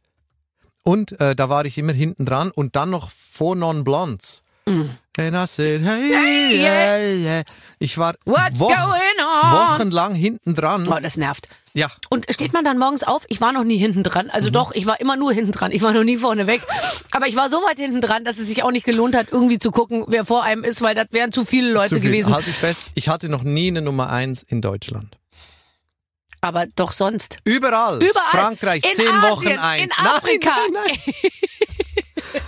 Und äh, da war ich immer hinten dran und dann noch Four Non Blondes. And I said, hey, Hey, yeah, yeah. Ich war on? wochenlang hinten dran. Oh, das nervt. Ja, Und steht man dann morgens auf? Ich war noch nie hinten dran. Also Mhm. doch, ich war immer nur hinten dran. Ich war noch nie vorne weg. Aber ich war so weit hinten dran, dass es sich auch nicht gelohnt hat, irgendwie zu gucken, wer vor einem ist, weil das wären zu viele Leute zu viel. gewesen. Halte ich fest, ich hatte noch nie eine Nummer eins in Deutschland. Aber doch sonst. Überall. Überall. Frankreich, in zehn Asien, Wochen eins. In Afrika. Nein, nein, nein.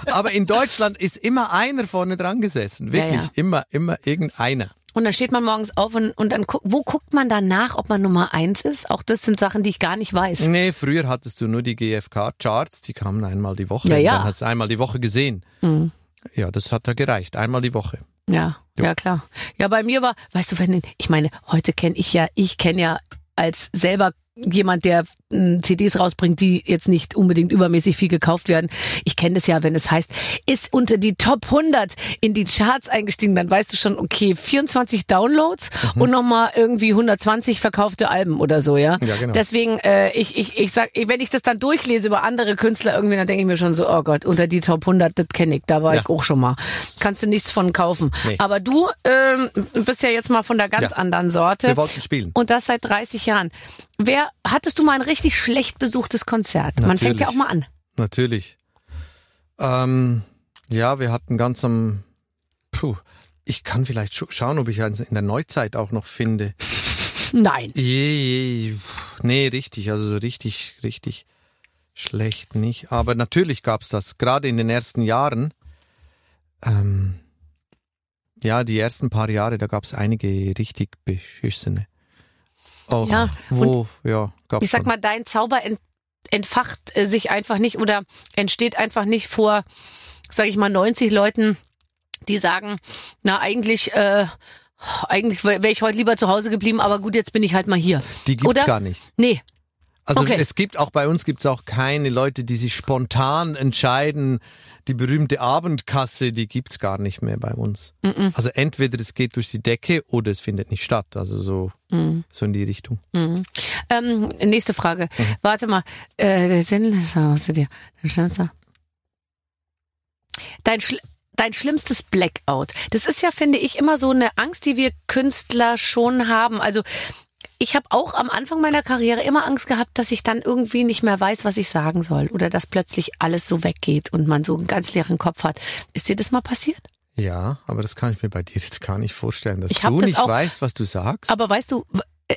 Aber in Deutschland ist immer einer vorne dran gesessen. Wirklich. Ja, ja. Immer, immer irgendeiner. Und dann steht man morgens auf und, und dann gu wo guckt man dann nach, ob man Nummer eins ist? Auch das sind Sachen, die ich gar nicht weiß. Nee, früher hattest du nur die GfK-Charts, die kamen einmal die Woche. Ja, ja. Dann hast du einmal die Woche gesehen. Mhm. Ja, das hat da gereicht. Einmal die Woche. Ja, ja klar. Ja, bei mir war, weißt du, wenn ich meine, heute kenne ich ja, ich kenne ja als selber jemand, der CDs rausbringt, die jetzt nicht unbedingt übermäßig viel gekauft werden. Ich kenne das ja, wenn es heißt, ist unter die Top 100 in die Charts eingestiegen, dann weißt du schon, okay, 24 Downloads Mhm. und nochmal irgendwie 120 verkaufte Alben oder so, ja. Ja, genau. Deswegen, äh, ich, ich, ich sag, wenn ich das dann durchlese über andere Künstler irgendwie, dann denke ich mir schon so, oh Gott, unter die Top 100, das kenne ich, da war Ja. ich auch schon mal. Kannst du nichts von kaufen. Nee. Aber du ähm, bist ja jetzt mal von der ganz Ja. anderen Sorte. Wir wollten spielen. Und das seit 30 Jahren. Wer, hattest du mal ein richtig schlecht besuchtes Konzert? Man fängt ja Natürlich. auch mal an. Natürlich. Ähm, ja, wir hatten ganz am. Puh, ich kann vielleicht scha- schauen, ob ich eins in der Neuzeit auch noch finde. Nein. Je, je, nee, richtig, also so richtig, richtig schlecht nicht. Aber natürlich gab's das, gerade in den ersten Jahren. Ähm, ja, die ersten paar Jahre, da gab's einige richtig beschissene. Auch, Ja, wo, ja, gab's Ich sag schon. mal, dein Zauber ent, entfacht äh, sich einfach nicht oder entsteht einfach nicht vor, sag ich mal, 90 Leuten, die sagen, na eigentlich, äh, eigentlich wäre ich heute lieber zu Hause geblieben, aber gut, jetzt bin ich halt mal hier. Die gibt's oder? gar nicht. Nee, Also Okay. es gibt auch bei uns gibt's auch keine Leute, die sich spontan entscheiden. Die berühmte Abendkasse, die gibt's gar nicht mehr bei uns. Mhm. Also entweder es geht durch die Decke oder es findet nicht statt. Also so Mhm. so in die Richtung. Mhm. Ähm, nächste Frage. Mhm. Warte mal. Äh, der Sinnlose, was ist dir? Dein, Schl dein schlimmstes Blackout. Das ist ja, finde ich, immer so eine Angst, die wir Künstler schon haben. Also ich habe auch am Anfang meiner Karriere immer Angst gehabt, dass ich dann irgendwie nicht mehr weiß, was ich sagen soll oder dass plötzlich alles so weggeht und man so einen ganz leeren Kopf hat. Ist dir das mal passiert? Ja, aber das kann ich mir bei dir jetzt gar nicht vorstellen, dass du das nicht auch- weißt, was du sagst. Aber weißt du,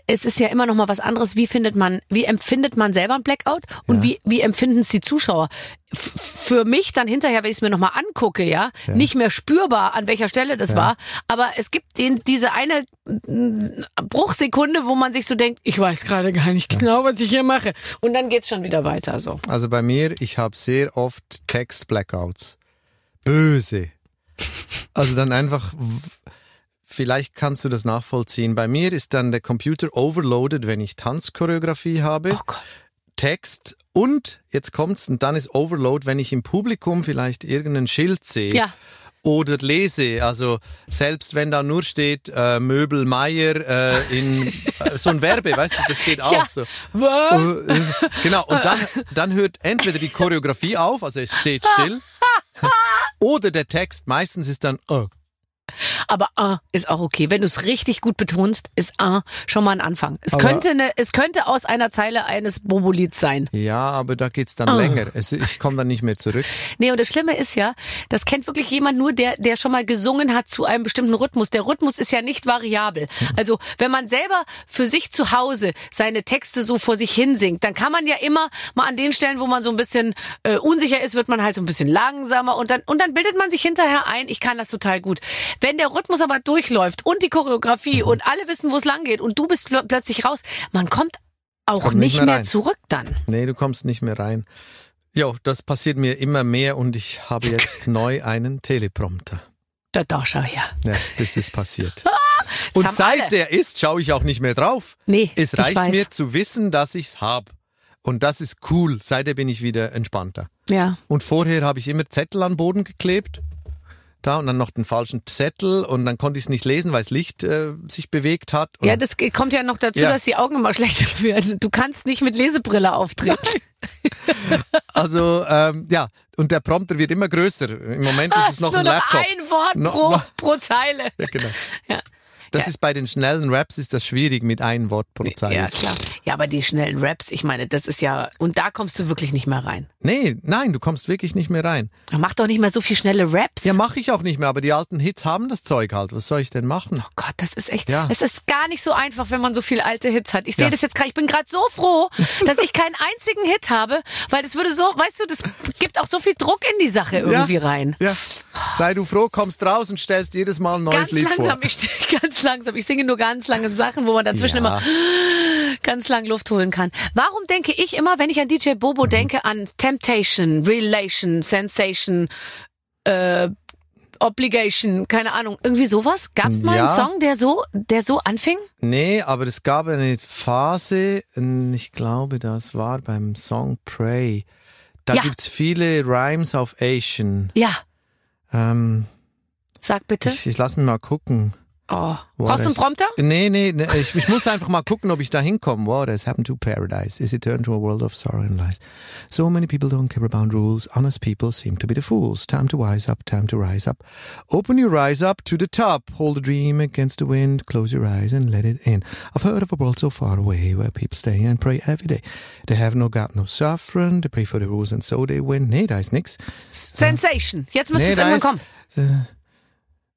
es ist ja immer noch mal was anderes. Wie findet man, wie empfindet man selber ein Blackout und Ja. wie, wie empfinden es die Zuschauer? F für mich dann hinterher, wenn ich es mir noch mal angucke, ja, Ja. nicht mehr spürbar, an welcher Stelle das Ja. war. Aber es gibt den, diese eine mm, Bruchsekunde, wo man sich so denkt, ich weiß gerade gar nicht genau, was ich hier mache. Und dann geht's schon wieder weiter, so. Also bei mir, ich habe sehr oft Text-Blackouts. Böse. Also dann einfach, vielleicht kannst du das nachvollziehen. Bei mir ist dann der Computer overloaded, wenn ich Tanzchoreografie habe, Oh Gott. Text und, jetzt kommt's, und dann ist Overload, wenn ich im Publikum vielleicht irgendein Schild sehe. Ja. Oder lese, also selbst wenn da nur steht äh, Möbel Meier äh, in äh, so ein Werbe, weißt du, das geht auch Ja. so. Was? Äh, genau, und dann, dann hört entweder die Choreografie auf, also es steht still, oder der Text, meistens ist dann, äh, Aber ah ist auch okay. Wenn du es richtig gut betonst, ist ah schon mal ein Anfang. Es Aber- könnte eine, es könnte aus einer Zeile eines Bobo-Lieds sein. ja, aber da geht's dann Ah. länger. Es, ich komme dann nicht mehr zurück. Nee, und das Schlimme ist ja, das kennt wirklich jemand nur, der, der schon mal gesungen hat zu einem bestimmten Rhythmus. Der Rhythmus ist ja nicht variabel. Also, wenn man selber für sich zu Hause seine Texte so vor sich hinsingt, dann kann man ja immer mal an den Stellen, wo man so ein bisschen äh, unsicher ist, wird man halt so ein bisschen langsamer und dann, und dann bildet man sich hinterher ein, ich kann das total gut. Wenn der Rhythmus aber durchläuft und die Choreografie und alle wissen, wo es lang geht und du bist pl plötzlich raus, man kommt auch Kommt nicht nicht mehr mehr zurück dann. Nee, du kommst nicht mehr rein. Jo, das passiert mir immer mehr und ich habe jetzt neu einen Teleprompter. Da, da schau her. Jetzt ist es passiert. Das Und seit alle. der ist, schaue ich auch nicht mehr drauf. Nee, Es ich reicht mir zu wissen, dass ich's hab. Und das ist cool. Seitdem bin ich wieder entspannter. Ja. Und vorher habe ich immer Zettel an den Boden geklebt. Da und dann noch den falschen Zettel und dann konnte ich es nicht lesen, weil das Licht äh, sich bewegt hat. Ja, das kommt ja noch dazu, Ja. dass die Augen immer schlechter werden. Du kannst nicht mit Lesebrille auftreten. also ähm, ja, und der Prompter wird immer größer. Im Moment ist es noch Nur ein noch Laptop. ein Wort No- pro, no- pro Zeile. Ja, genau. Ja. Das Ja. ist bei den schnellen Raps ist das schwierig mit einem Wort pro Zeile. Ja, klar. Ja, aber die schnellen Raps, ich meine, das ist ja, und da kommst du wirklich nicht mehr rein. Nee, nein, du kommst wirklich nicht mehr rein. Mach doch nicht mehr so viel schnelle Raps. Ja, mache ich auch nicht mehr, aber die alten Hits haben das Zeug halt. Was soll ich denn machen? Oh Gott, das ist echt, Ja. es ist gar nicht so einfach, wenn man so viele alte Hits hat. Ich sehe Ja. das jetzt gerade, ich bin gerade so froh, dass ich keinen einzigen Hit habe, weil das würde so, weißt du, das gibt auch so viel Druck in die Sache irgendwie rein. Ja. Sei du froh, kommst raus und stellst jedes Mal ein neues Ganz Lied langsam, vor. ich stehe ganz langsam. Ich singe nur ganz lange Sachen, wo man dazwischen Ja. immer ganz lang Luft holen kann. Warum denke ich immer, wenn ich an DJ Bobo Mhm. denke, an Temptation, Relation, Sensation, äh, Obligation, keine Ahnung, irgendwie sowas? Gab es mal Ja. einen Song, der so, der so anfing? Nee, aber es gab eine Phase, ich glaube, das war beim Song Pray. Da Ja. gibt's viele Rhymes auf Asian. Ja, Ähm, sag bitte. ich, ich lass mich mal gucken. Oh. What Brauchst du einen Prompter? Nee, nee, nee ich, ich muss einfach mal gucken, ob ich da hinkomme. What has happened to paradise? Is it turned to a world of sorrow and lies? So many people don't care about rules. Honest people seem to be the fools. Time to wise up, time to rise up. Open your eyes up to the top. Hold a dream against the wind. Close your eyes and let it in. I've heard of a world so far away where people stay and pray every day. They have no God, no sovereign. They pray for the rules and so they win. Nee, da ist nix. Sensation. Jetzt müsste Nee, es irgendwann ist, kommen.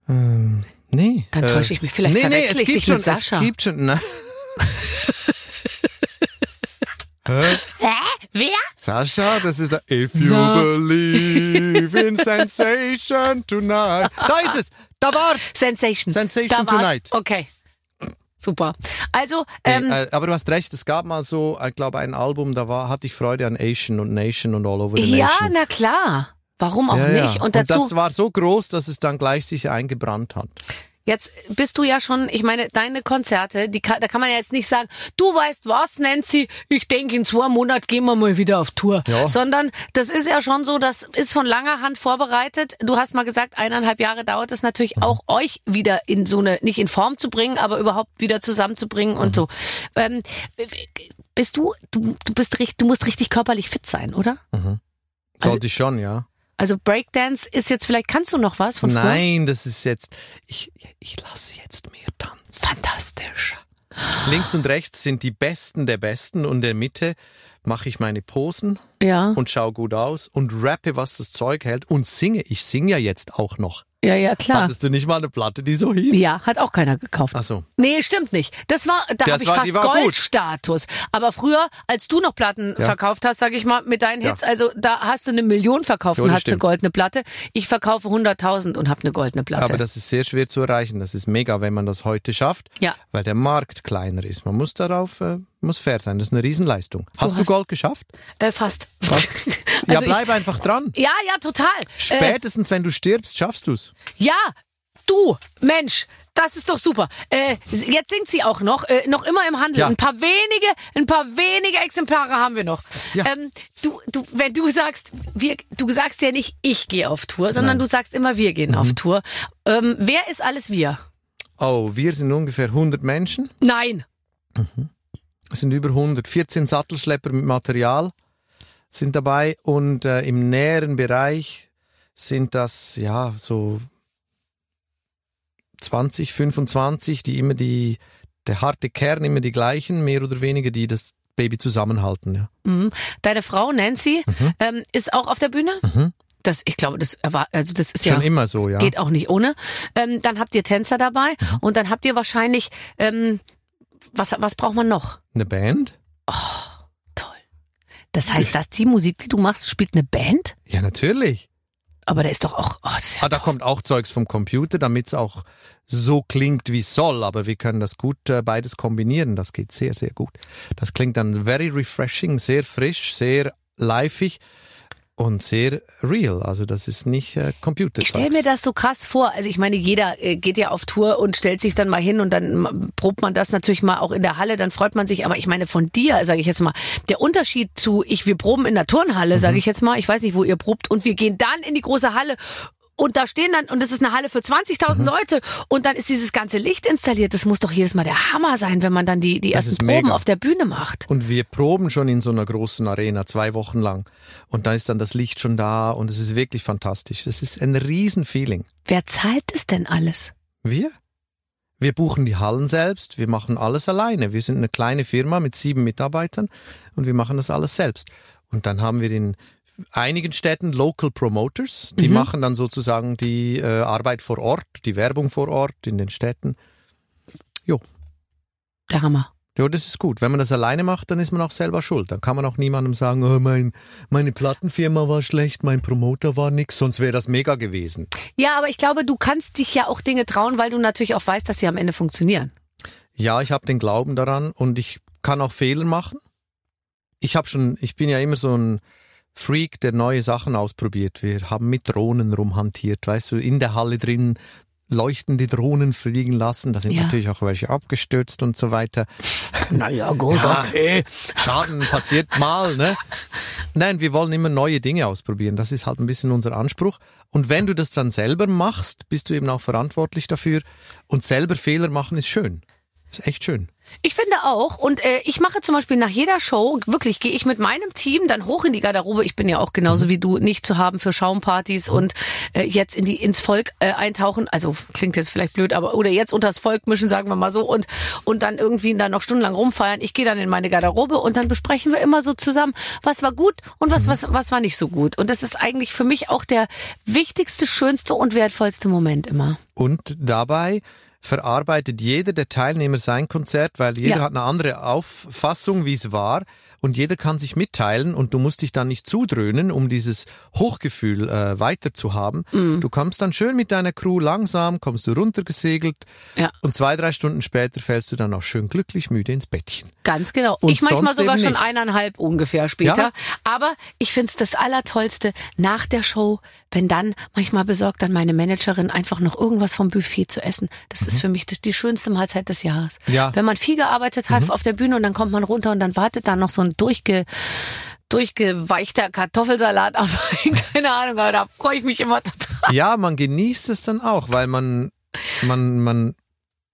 Ähm, nee. Dann täusche ich mich. Vielleicht nee, nee, verwechsel es ich gibt dich schon, mit Sascha. Es gibt schon, nein. Hä? Hä? Wer? Sascha, das ist der If you believe in sensation tonight. Da ist es. Da war's. Sensation. Sensation Da war's. Tonight. Okay. Super. Also, ähm, nee, äh, aber du hast recht, es gab mal so, ich glaube, ein Album, da war, hatte ich Freude an Asian und Nation und All Over the ja, Nation. na klar. Warum auch ja, nicht? Ja. Und dazu, das war so groß, dass es dann gleich sich eingebrannt hat. jetzt bist du ja schon, ich meine, deine Konzerte, die da kann man ja jetzt nicht sagen, du weißt was, Nancy, ich denke, in zwei Monaten gehen wir mal wieder auf Tour. Ja. Sondern das ist ja schon so, das ist von langer Hand vorbereitet. Du hast mal gesagt, eineinhalb Jahre dauert es natürlich Mhm. auch, euch wieder in so eine, nicht in Form zu bringen, aber überhaupt wieder zusammenzubringen Mhm. und so. Ähm, bist du, du, du bist richtig, du musst richtig körperlich fit sein, oder? Sollte ich schon, ja. Also Breakdance ist jetzt vielleicht, kannst du noch was von früher? Nein, das ist jetzt, ich, ich lasse jetzt mehr tanzen. Fantastisch. Links und rechts sind die Besten der Besten und in der Mitte mache ich meine Posen Ja, und schaue gut aus und rappe, was das Zeug hält und singe. Ich singe ja jetzt auch noch. Ja, ja, klar. Hattest du nicht mal eine Platte, die so hieß? Ja, hat auch keiner gekauft. Ach so. Nee, stimmt nicht. Das war, da habe ich war- fast. Goldstatus. Aber früher, als du noch Platten Ja. verkauft hast, sag ich mal, mit deinen Ja. Hits, also da hast du eine Million verkauft Ja, und hast eine stimmt. goldene Platte. Ich verkaufe 100.000 und habe eine goldene Platte. Aber das ist sehr schwer zu erreichen. Das ist mega, wenn man das heute schafft, Ja. weil der Markt kleiner ist. Man muss darauf, äh, muss fair sein. Das ist eine Riesenleistung. Hast du, hast- Gold geschafft? äh, fast. Was? ja, Also ich- bleib einfach dran. Ja, ja, total. Äh, Spätestens, wenn du stirbst, schaffst du's. ja, du, Mensch, das ist doch super. Äh, jetzt singt sie auch noch, äh, noch immer im Handel. Ja. Ein paar wenige, ein paar wenige Exemplare haben wir noch. Ja. Ähm, du, du, wenn du sagst, wir, du sagst ja nicht, ich gehe auf Tour, sondern du sagst immer, wir gehen Mhm. auf Tour. Ähm, wer ist alles wir? Oh, wir sind ungefähr 100 Menschen. Nein. Es sind über 100. 14 Sattelschlepper mit Material sind dabei und äh, im näheren Bereich sind das ja so 20, 25, die immer die, der harte Kern immer die gleichen, mehr oder weniger, die das Baby zusammenhalten. Ja. Mhm. Deine Frau Nancy ähm, ist auch auf der Bühne. Mhm. Das, ich glaube, das also das ist Schon ja immer so, ja. geht auch nicht ohne. Ähm, dann habt ihr Tänzer dabei Mhm. und dann habt ihr wahrscheinlich ähm, was was braucht man noch? Eine Band? Toll. Das heißt, dass die Musik, die du machst, spielt eine Band? Ja, natürlich. Aber da ist doch auch. Oh, ja Ah, da kommt auch Zeugs vom Computer, damit es auch so klingt, wie es soll. Aber wir können das gut äh, beides kombinieren. Das geht sehr, sehr gut. Das klingt dann very refreshing, sehr frisch, sehr liveig und sehr real. Also das ist nicht äh, Computer. Ich stelle mir das so krass vor. Also ich meine, jeder äh, geht ja auf Tour und stellt sich dann mal hin und dann probt man das natürlich mal auch in der Halle, dann freut man sich. Aber ich meine, von dir, sage ich jetzt mal, der Unterschied zu ich, wir proben in der Turnhalle, sage ich jetzt mal, ich weiß nicht, wo ihr probt, und wir gehen dann in die große Halle und da stehen dann, und es ist eine Halle für 20.000 Leute und dann ist dieses ganze Licht installiert. Das muss doch jedes Mal der Hammer sein, wenn man dann die, die Das ersten Proben mega. auf der Bühne macht. Und wir proben schon in so einer großen Arena, zwei Wochen lang. Und da ist dann das Licht schon da und es ist wirklich fantastisch. Das ist ein Riesenfeeling. Wer zahlt es denn alles? Wir? Wir buchen die Hallen selbst, wir machen alles alleine. Wir sind eine kleine Firma mit sieben Mitarbeitern und wir machen das alles selbst. Und dann haben wir in einigen Städten Local Promoters, die machen dann sozusagen die äh, Arbeit vor Ort, die Werbung vor Ort in den Städten. Jo, Der Hammer. ja, das ist gut. Wenn man das alleine macht, dann ist man auch selber schuld. Dann kann man auch niemandem sagen, oh, mein, meine Plattenfirma war schlecht, mein Promoter war nix, sonst wäre das mega gewesen. Ja, aber ich glaube, du kannst dich ja auch Dinge trauen, weil du natürlich auch weißt, dass sie am Ende funktionieren. Ja, ich habe den Glauben daran und ich kann auch Fehler machen. Ich habe schon, ich bin ja immer so ein Freak, der neue Sachen ausprobiert. Wir haben mit Drohnen rumhantiert, weißt du, in der Halle drin leuchtende Drohnen fliegen lassen. Da sind Ja. natürlich auch welche abgestürzt und so weiter. Naja, gut, Ja. okay. Schaden passiert mal, ne? Nein, wir wollen immer neue Dinge ausprobieren. Das ist halt ein bisschen unser Anspruch. Und wenn du das dann selber machst, bist du eben auch verantwortlich dafür. Und selber Fehler machen ist schön. Ist echt schön. Ich finde auch. Und äh, ich mache zum Beispiel nach jeder Show, wirklich gehe ich mit meinem Team dann hoch in die Garderobe. Ich bin ja auch genauso wie du nicht zu haben für Schaumpartys und äh, jetzt in die ins Volk äh, eintauchen. Also klingt jetzt vielleicht blöd, aber oder jetzt unters Volk mischen, sagen wir mal so, und und dann irgendwie dann noch stundenlang rumfeiern. Ich gehe dann in meine Garderobe und dann besprechen wir immer so zusammen, was war gut und was was was war nicht so gut. Und das ist eigentlich für mich auch der wichtigste, schönste und wertvollste Moment immer. Und dabei verarbeitet jeder der Teilnehmer sein Konzert, weil jeder Ja. hat eine andere Auffassung, wie es war. Und jeder kann sich mitteilen und du musst dich dann nicht zudröhnen, um dieses Hochgefühl äh, weiter zu haben. Mhm. Du kommst dann schön mit deiner Crew langsam, kommst du runtergesegelt Ja. und zwei, drei Stunden später fällst du dann auch schön glücklich müde ins Bettchen. Ganz genau. Und ich manchmal sogar schon nicht. eineinhalb ungefähr später. Ja. Aber ich find's das Allertollste nach der Show, wenn dann manchmal besorgt dann meine Managerin einfach noch irgendwas vom Buffet zu essen. Das ist für mich die, schönste Mahlzeit des Jahres. Mhm. Ja. Mhm. Wenn man viel gearbeitet hat auf der Bühne und dann kommt man runter und dann wartet da noch so ein durchge durchgeweichter Kartoffelsalat auf. Keine Ahnung, aber da freue ich mich immer total. Ja, man genießt es dann auch, weil man, man, man,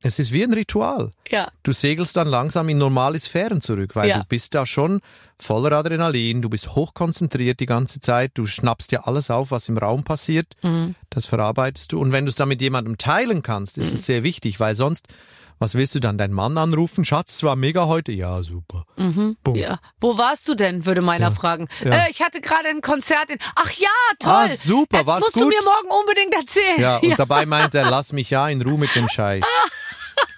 es ist wie ein Ritual. Ja. Du segelst dann langsam in normale Sphären zurück, weil Ja. du bist da schon voller Adrenalin, du bist hochkonzentriert die ganze Zeit, du schnappst dir alles auf, was im Raum passiert, Mhm. das verarbeitest du. Und wenn du es dann mit jemandem teilen kannst, ist es sehr wichtig, weil sonst, was willst du dann, deinen Mann anrufen? Schatz, es war mega heute. Ja, super. Boom. Ja. Wo warst du denn, würde meiner fragen. Ja. Äh, ich hatte gerade ein Konzert in. Ach ja, toll. Ah, super, das war's musst du gut? mir morgen unbedingt erzählen. Ja, und dabei meint er, lass mich ja in Ruhe mit dem Scheiß.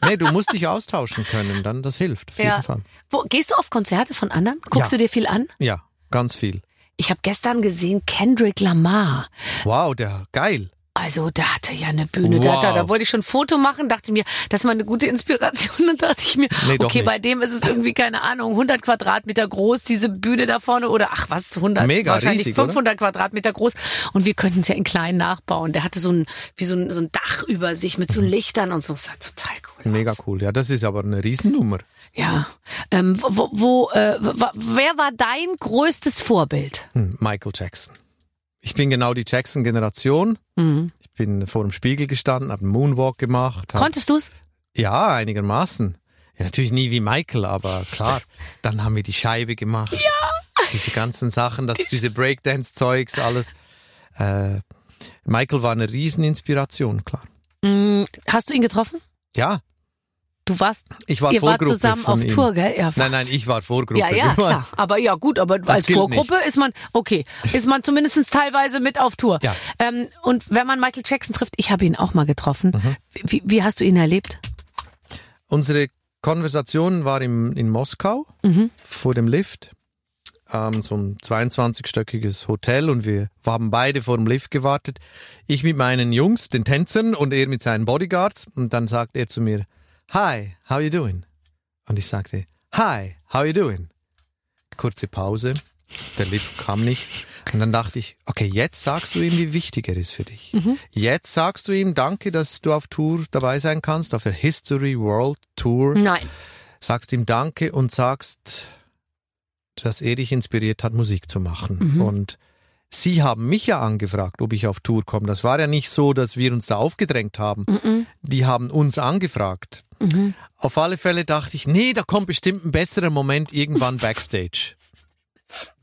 Nee, du musst dich austauschen können, dann das hilft, auf jeden Ja. Fall. Wo, gehst du auf Konzerte von anderen? Guckst Ja. du dir viel an? Ja, ganz viel. Ich habe gestern gesehen Kendrick Lamar. Wow, der geil. Also, der hatte ja eine Bühne. Da, da, Wow. da wollte ich schon ein Foto machen, dachte mir, das ist mal eine gute Inspiration. Und dachte ich mir, Nee, okay, bei dem ist es irgendwie, keine Ahnung, 100 Quadratmeter groß, diese Bühne da vorne. Oder ach was, 100, Mega wahrscheinlich riesig, oder? 500 Quadratmeter groß. Und wir könnten es ja in klein nachbauen. Der hatte so ein, wie so ein, so ein Dach über sich mit so Lichtern und so. Das sah total cool Mega aus. cool. Ja, das ist aber eine Riesennummer. Ja. Ähm, wo, wo, äh, wer war dein größtes Vorbild? Hm, Michael Jackson. Ich bin genau die Jackson-Generation. Mhm. Ich bin vor dem Spiegel gestanden, habe einen Moonwalk gemacht. Konntest du's? ja, einigermaßen. Ja, natürlich nie wie Michael, aber klar. Dann haben wir die Scheibe gemacht. Ja. Diese ganzen Sachen, das, diese Breakdance-Zeugs, alles. Äh, Michael war eine Rieseninspiration, klar. Mm, Hast du ihn getroffen? Ja, Du warst, ich war ihr wart Vorgruppe zusammen von auf ihm. Tour, gell? Ja, Nein, nein, ich war Vorgruppe. Ja, ja, klar. Aber ja, gut, aber als gilt Vorgruppe ist man, okay, ist man zumindest teilweise mit auf Tour. Ja. Ähm, und wenn man Michael Jackson trifft, ich habe ihn auch mal getroffen. Mhm. Wie, wie hast du ihn erlebt? Unsere Konversation war im, in Moskau Mhm. vor dem Lift. Ähm, so ein 22-stöckiges Hotel und wir haben beide vor dem Lift gewartet. Ich mit meinen Jungs, den Tänzern und er mit seinen Bodyguards. Und dann sagt er zu mir, Hi, how you doing? Und ich sagte, Hi, how you doing? Kurze Pause. Der Lift kam nicht. Und dann dachte ich, okay, jetzt sagst du ihm, wie wichtig er ist für dich. Jetzt sagst du ihm, danke, dass du auf Tour dabei sein kannst, auf der History World Tour Nein. sagst ihm Danke und sagst, dass er dich inspiriert hat, Musik zu machen. Mhm. Und sie haben mich ja angefragt, ob ich auf Tour komme. Das war ja nicht so, dass wir uns da aufgedrängt haben. Mhm. Die haben uns angefragt. Mhm. Auf alle Fälle dachte ich, nee, da kommt bestimmt ein besserer Moment irgendwann backstage.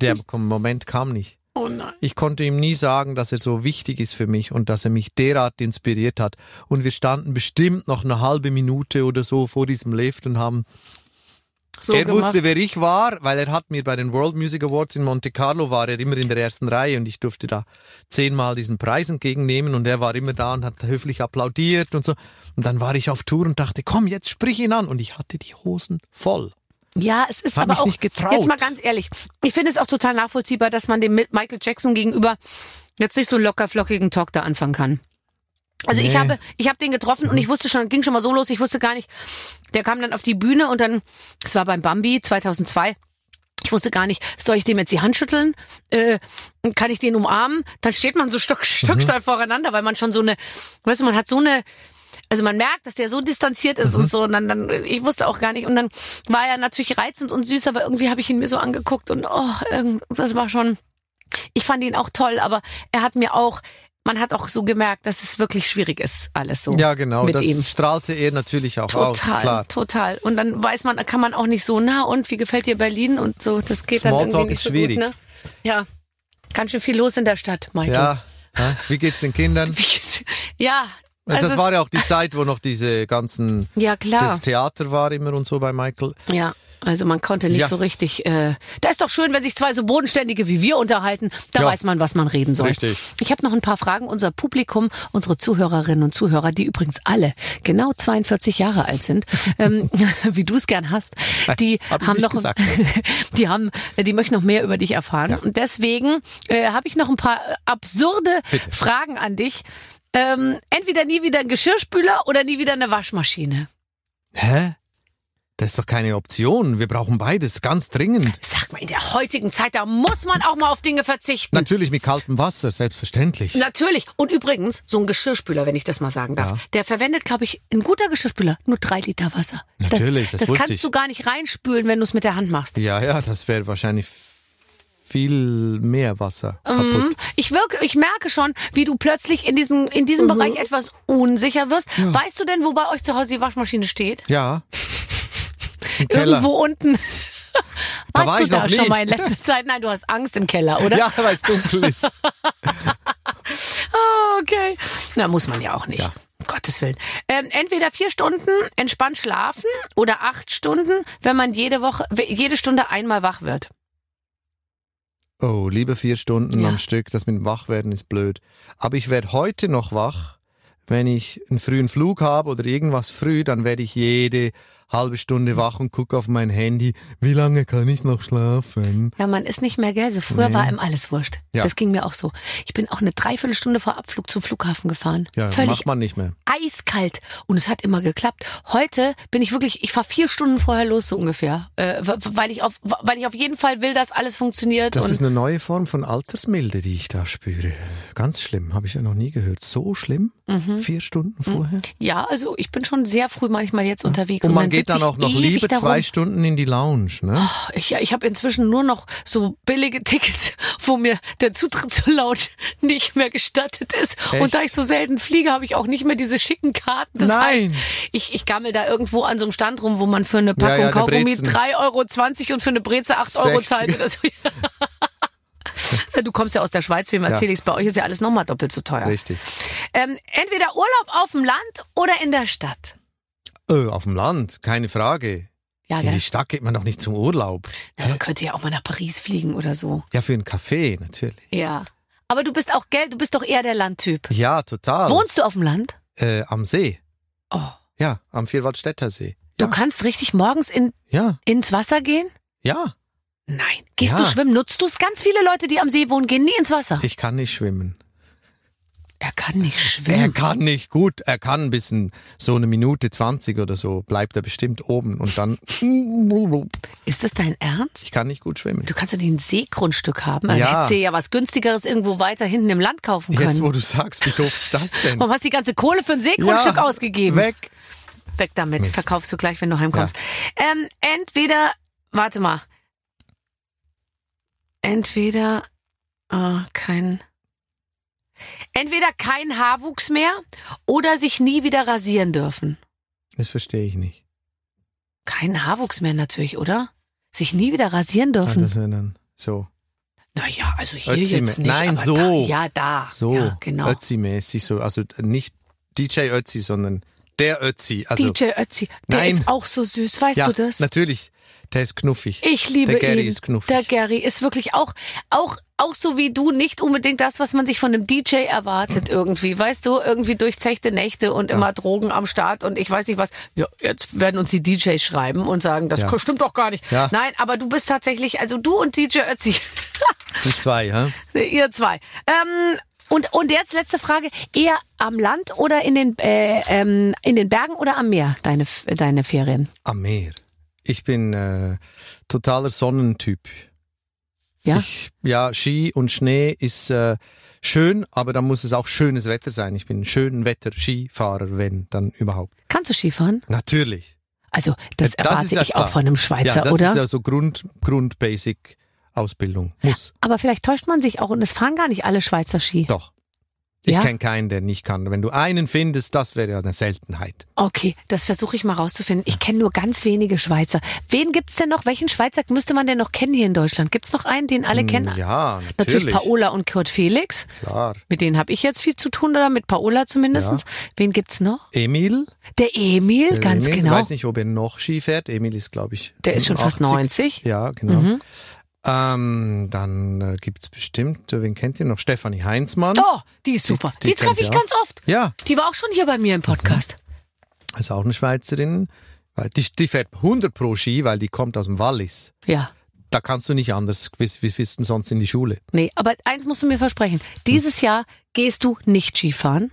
Der Moment kam nicht. Oh nein. Ich konnte ihm nie sagen, dass er so wichtig ist für mich und dass er mich derart inspiriert hat. Und wir standen bestimmt noch eine halbe Minute oder so vor diesem Lift und haben So er gemacht. wusste, wer ich war, weil er hat mir bei den World Music Awards in Monte Carlo war er immer in der ersten Reihe und ich durfte da zehnmal diesen Preis entgegennehmen und er war immer da und hat höflich applaudiert und so. Und dann war ich auf Tour und dachte, komm, jetzt sprich ihn an und ich hatte die Hosen voll. Ja, es ist Hab aber auch, nicht getraut. jetzt mal ganz ehrlich, ich finde es auch total nachvollziehbar, dass man dem Michael Jackson gegenüber jetzt nicht so locker flockigen Talk da anfangen kann. Also ich Nee. habe, ich habe den getroffen und ich wusste schon, ging schon mal so los, ich wusste gar nicht, der kam dann auf die Bühne und dann, es war beim Bambi 2002, Ich wusste gar nicht, soll ich dem jetzt die Hand schütteln? Äh, kann ich den umarmen? Dann steht man so stock, stocksteif voreinander, weil man schon so eine, weißt du, man hat so eine, also man merkt, dass der so distanziert ist und so. Und dann, dann, ich wusste auch gar nicht. Und dann war er natürlich reizend und süß, aber irgendwie habe ich ihn mir so angeguckt und oh, das war schon. Ich fand ihn auch toll, aber er hat mir auch, man hat auch so gemerkt, dass es wirklich schwierig ist, alles so. Ja, genau. Mit das ihm. strahlte er natürlich auch aus. Total, total. Und dann weiß man, kann man auch nicht so, na und, wie gefällt dir Berlin und so, das geht dann Smalltalk irgendwie nicht so schwierig. gut, ne? Ja, ganz schön viel los in der Stadt, Michael. Ja. Wie geht's den Kindern? Wie geht's- Ja, also das war ja auch die Zeit, wo noch diese ganzen, ja klar. das Theater war immer und so bei Michael. Ja, also man konnte nicht Ja. so richtig. Äh, da ist doch schön, wenn sich zwei so bodenständige wie wir unterhalten. Da Ja. weiß man, was man reden soll. Richtig. Ich habe noch ein paar Fragen. Unser Publikum, unsere Zuhörerinnen und Zuhörer, die übrigens alle genau 42 Jahre alt sind, ähm, wie du es gern hast, die Hab haben noch, gesagt. die haben, die möchten noch mehr über dich erfahren. Und deswegen äh, habe ich noch ein paar absurde Bitte. Fragen an dich. Ähm, entweder nie wieder ein Geschirrspüler oder nie wieder eine Waschmaschine. Hä? Das ist doch keine Option. Wir brauchen beides ganz dringend. Sag mal, in der heutigen Zeit, da muss man auch mal auf Dinge verzichten. Natürlich mit kaltem Wasser, selbstverständlich. Natürlich. Und übrigens, so ein Geschirrspüler, wenn ich das mal sagen darf, Ja. der verwendet, glaube ich, ein guter Geschirrspüler nur drei Liter Wasser. Natürlich, das das, wusste kannst ich. du gar nicht reinspülen, wenn du es mit der Hand machst. Ja, ja, das wäre wahrscheinlich viel mehr Wasser Mhm. kaputt. Ich wirke, ich merke schon, wie du plötzlich in diesem, in diesem Mhm. Bereich etwas unsicher wirst. Weißt du denn, wo bei euch zu Hause die Waschmaschine steht? Ja. Irgendwo unten. Da Warst war du ich noch da nie. schon mal in letzter Zeit? Nein, du hast Angst im Keller, oder? Ja, weil es dunkel ist. Ah, okay. Na, muss man ja auch nicht. Ja. Um Gottes Willen. Ähm, entweder vier Stunden entspannt schlafen oder acht Stunden, wenn man jede Woche, jede Stunde einmal wach wird. Oh, lieber vier Stunden Ja. am Stück, das mit dem Wachwerden ist blöd. Aber ich werde heute noch wach, wenn ich einen frühen Flug habe oder irgendwas früh, dann werde ich jede halbe Stunde wach und gucke auf mein Handy. Wie lange kann ich noch schlafen? Ja, man ist nicht mehr, gell? So früher Nee. war ihm alles wurscht. Ja. Das ging mir auch so. Ich bin auch eine Dreiviertelstunde vor Abflug zum Flughafen gefahren. Ja, Völlig macht man nicht mehr. eiskalt. Und es hat immer geklappt. Heute bin ich wirklich, ich fahre vier Stunden vorher los, so ungefähr. Äh, weil ich auf, weil ich auf jeden Fall will, dass alles funktioniert. Das ist eine neue Form von Altersmilde, die ich da spüre. Ganz schlimm, habe ich ja noch nie gehört. So schlimm? Mhm. Vier Stunden vorher? ja, also ich bin schon sehr früh manchmal jetzt unterwegs. Und man geht dann ich auch noch ewig lieber darum. zwei Stunden in die Lounge, ne? Ich, ja, ich habe inzwischen nur noch so billige Tickets, wo mir der Zutritt zur Lounge nicht mehr gestattet ist. Echt? Und da ich so selten fliege, habe ich auch nicht mehr diese schicken Karten. Das Nein. heißt, ich, ich gammel da irgendwo an so einem Stand rum, wo man für eine Packung Ja, ja, Kaugummi Brezen. 3,20 Euro und für eine Breze 8 Euro 60. zahlt. Du kommst ja aus der Schweiz, wem erzähle ich's? Bei euch ist ja alles nochmal doppelt so teuer. Richtig. Ähm, entweder Urlaub auf dem Land oder in der Stadt. Äh, auf dem Land, keine Frage. Ja, In gell? die Stadt geht man doch nicht zum Urlaub. Ja, man könnte ja auch mal nach Paris fliegen oder so. Ja, für einen Kaffee natürlich. Ja. Aber du bist auch, gell, du bist doch eher der Landtyp. Ja, total. Wohnst du auf dem Land? Äh, am See. Oh. Ja, am Vierwaldstätter See. Du Ja. kannst richtig morgens in, Ja, ins Wasser gehen? ja. Nein. Gehst Ja. du schwimmen? Nutzt du es? Ganz viele Leute, die am See wohnen, gehen nie ins Wasser. Ich kann nicht schwimmen. Er kann nicht Er schwimmen. kann nicht gut. Er kann ein bisschen so eine Minute 20 oder so bleibt er bestimmt oben und dann. Ist das dein Ernst? Ich kann nicht gut schwimmen. Du kannst ja ein Seegrundstück haben. Also Ja. hättest du ja was günstigeres irgendwo weiter hinten im Land kaufen können. Jetzt, wo du sagst, wie doof ist das denn? Warum hast du die ganze Kohle für ein Seegrundstück Ja, ausgegeben? Weg. Weg damit. Mist. Verkaufst du gleich, wenn du heimkommst. Ähm, entweder, warte mal. Entweder, ah, kein, entweder kein Haarwuchs mehr oder sich nie wieder rasieren dürfen. Das verstehe ich nicht. Kein Haarwuchs mehr natürlich, oder? Sich nie wieder rasieren Ah, dürfen. das wäre dann so. naja, also hier Ötzi jetzt nicht. Nein, aber so. Da, ja, da. So. Ja, genau. Ötzi-mäßig so. Also nicht DJ Ötzi, sondern der Ötzi. Also, DJ Ötzi, der Nein. ist auch so süß, weißt ja, du das? natürlich. Der ist knuffig. Ich liebe Der Gary ihn. ist knuffig. Der Gary ist wirklich auch, auch, auch so wie du nicht unbedingt das, was man sich von einem DJ erwartet irgendwie. Weißt du, irgendwie durchzechte Nächte und immer Drogen am Start und ich weiß nicht was. Ja, jetzt werden uns die DJs schreiben und sagen, das Ja. stimmt doch gar nicht. Ja. Nein, aber du bist tatsächlich, also du und DJ Ötzi, Die zwei, hä? ihr zwei. Ähm, und, und jetzt letzte Frage, eher am Land oder in den, äh, ähm, in den Bergen oder am Meer, deine, deine Ferien? Am Meer. Ich bin äh, totaler Sonnentyp. Ja? Ich, ja, Ski und Schnee ist äh, schön, aber dann muss es auch schönes Wetter sein. Ich bin ein schönen Wetter Skifahrer, wenn dann überhaupt. Kannst du Skifahren? Natürlich. Also, das, Das erwarte ja ich klar. auch von einem Schweizer, ja, das oder? ist ja so Grund, Grund Basic Ausbildung. Muss. Aber vielleicht täuscht man sich auch und es fahren gar nicht alle Schweizer Ski. Doch. Ich Ja? kenne keinen, der nicht kann. Wenn du einen findest, das wäre ja eine Seltenheit. Okay, das versuche ich mal rauszufinden. Ich kenne nur ganz wenige Schweizer. Wen gibt's denn noch? Welchen Schweizer müsste man denn noch kennen hier in Deutschland? Gibt's noch einen, den alle kennen? Hm, Ja, Natürlich natürlich. Paola und Kurt Felix. Klar. Mit denen habe ich jetzt viel zu tun, oder mit Paola zumindestens. Wen gibt's noch? Emil. Der Emil, Der ganz Emil. genau. Ich weiß nicht, ob er noch Ski fährt. Emil ist, glaube ich. Der ist schon fast 80. 90. Ja, genau. Mhm. Ähm, dann äh, gibt's bestimmt, äh, wen kennt ihr noch? Stefanie Heinzmann. Oh, die ist super. die Die, kennt treffe ich auch. ganz oft. Ja, Die war auch schon hier bei mir im Podcast. ist auch eine Schweizerin. Die, die fährt 100 pro Ski, weil die kommt aus dem Wallis. Ja. Da kannst du nicht anders, wie, wissen sonst in die Schule. Nee, aber eins musst du mir versprechen. Dieses Jahr gehst du nicht Skifahren,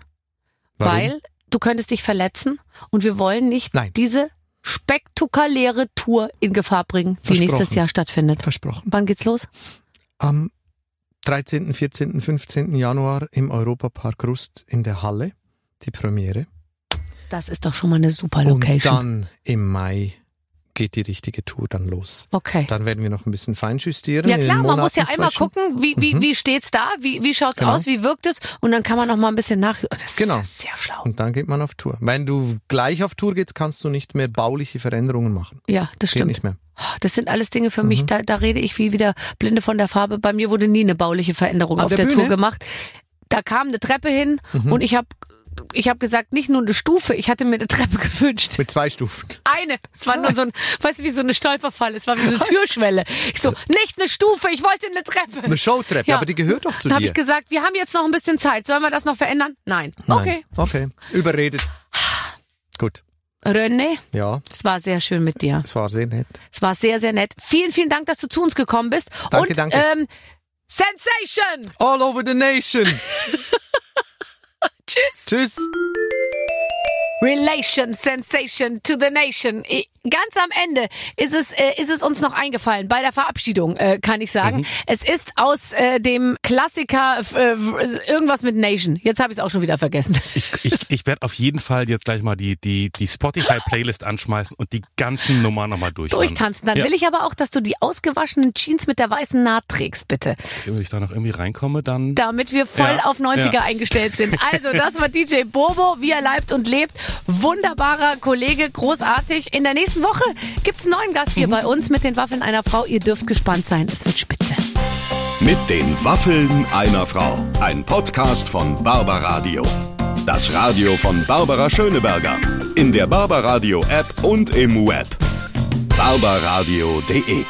Warum? weil du könntest dich verletzen und wir wollen nicht Nein. diese spektakuläre Tour in Gefahr bringen, die nächstes Jahr stattfindet. Versprochen. Wann geht's los? Am 13., 14., 15. Januar im Europapark Rust in der Halle, die Premiere. Das ist doch schon mal eine super Und Location. dann im Mai geht die richtige Tour dann los. okay. Dann werden wir noch ein bisschen feinjustieren. Ja klar, man muss ja einmal zwischen. gucken, wie, wie, wie steht's da, wie, wie schaut's Genau. aus, wie wirkt es und dann kann man noch mal ein bisschen nach. Oh, das Genau. ist sehr schlau. Und dann geht man auf Tour. Wenn du gleich auf Tour gehst, kannst du nicht mehr bauliche Veränderungen machen. Ja, das Geht stimmt. nicht mehr. Das sind alles Dinge für Mhm. mich, da, da rede ich wie wieder Blinde von der Farbe. Bei mir wurde nie eine bauliche Veränderung An auf der der, Tour gemacht. Da kam eine Treppe hin Mhm. und ich habe ich hab gesagt, nicht nur eine Stufe, ich hatte mir eine Treppe gewünscht. Mit zwei Stufen. Eine. Es war nur so ein, weißt du, wie so eine Stolperfalle. Es war wie so eine Türschwelle. Ich so, nicht eine Stufe, ich wollte eine Treppe. Eine Showtreppe, Ja. aber die gehört doch zu Dann habe dir. ich gesagt, wir haben jetzt noch ein bisschen Zeit. Sollen wir das noch verändern? Nein. Nein. Okay. Okay. Überredet. Gut. René, Ja, es war sehr schön mit dir. es war sehr nett. Es war sehr, sehr nett. Vielen, vielen Dank, dass du zu uns gekommen bist. Danke, Und danke. Ähm, Sensation! All over the nation. Tschüss. Tschüss. Relation, Sensation to the Nation. I- Ganz am Ende ist es, äh, ist es uns noch eingefallen, bei der Verabschiedung, äh, kann ich sagen. Mhm. Es ist aus äh, dem Klassiker äh, irgendwas mit Nation. Jetzt habe ich es auch schon wieder vergessen. Ich, ich, ich werde auf jeden Fall jetzt gleich mal die, die, die Spotify-Playlist anschmeißen und die ganzen Nummern nochmal durchhören. Durchtanzen. Dann Ja. will ich aber auch, dass du die ausgewaschenen Jeans mit der weißen Naht trägst, bitte. Wenn ich da noch irgendwie reinkomme, dann... Damit wir voll Ja, auf 90er ja. eingestellt sind. Also, das war DJ Bobo, wie er leibt und lebt. Wunderbarer Kollege, großartig. In der nächsten Woche gibt's einen neuen Gast hier bei uns mit den Waffeln einer Frau. Ihr dürft gespannt sein. Es wird spitze. Mit den Waffeln einer Frau. Ein Podcast von Barbaradio. Das Radio von Barbara Schöneberger. In der Barbaradio App und im Web. barbaradio.de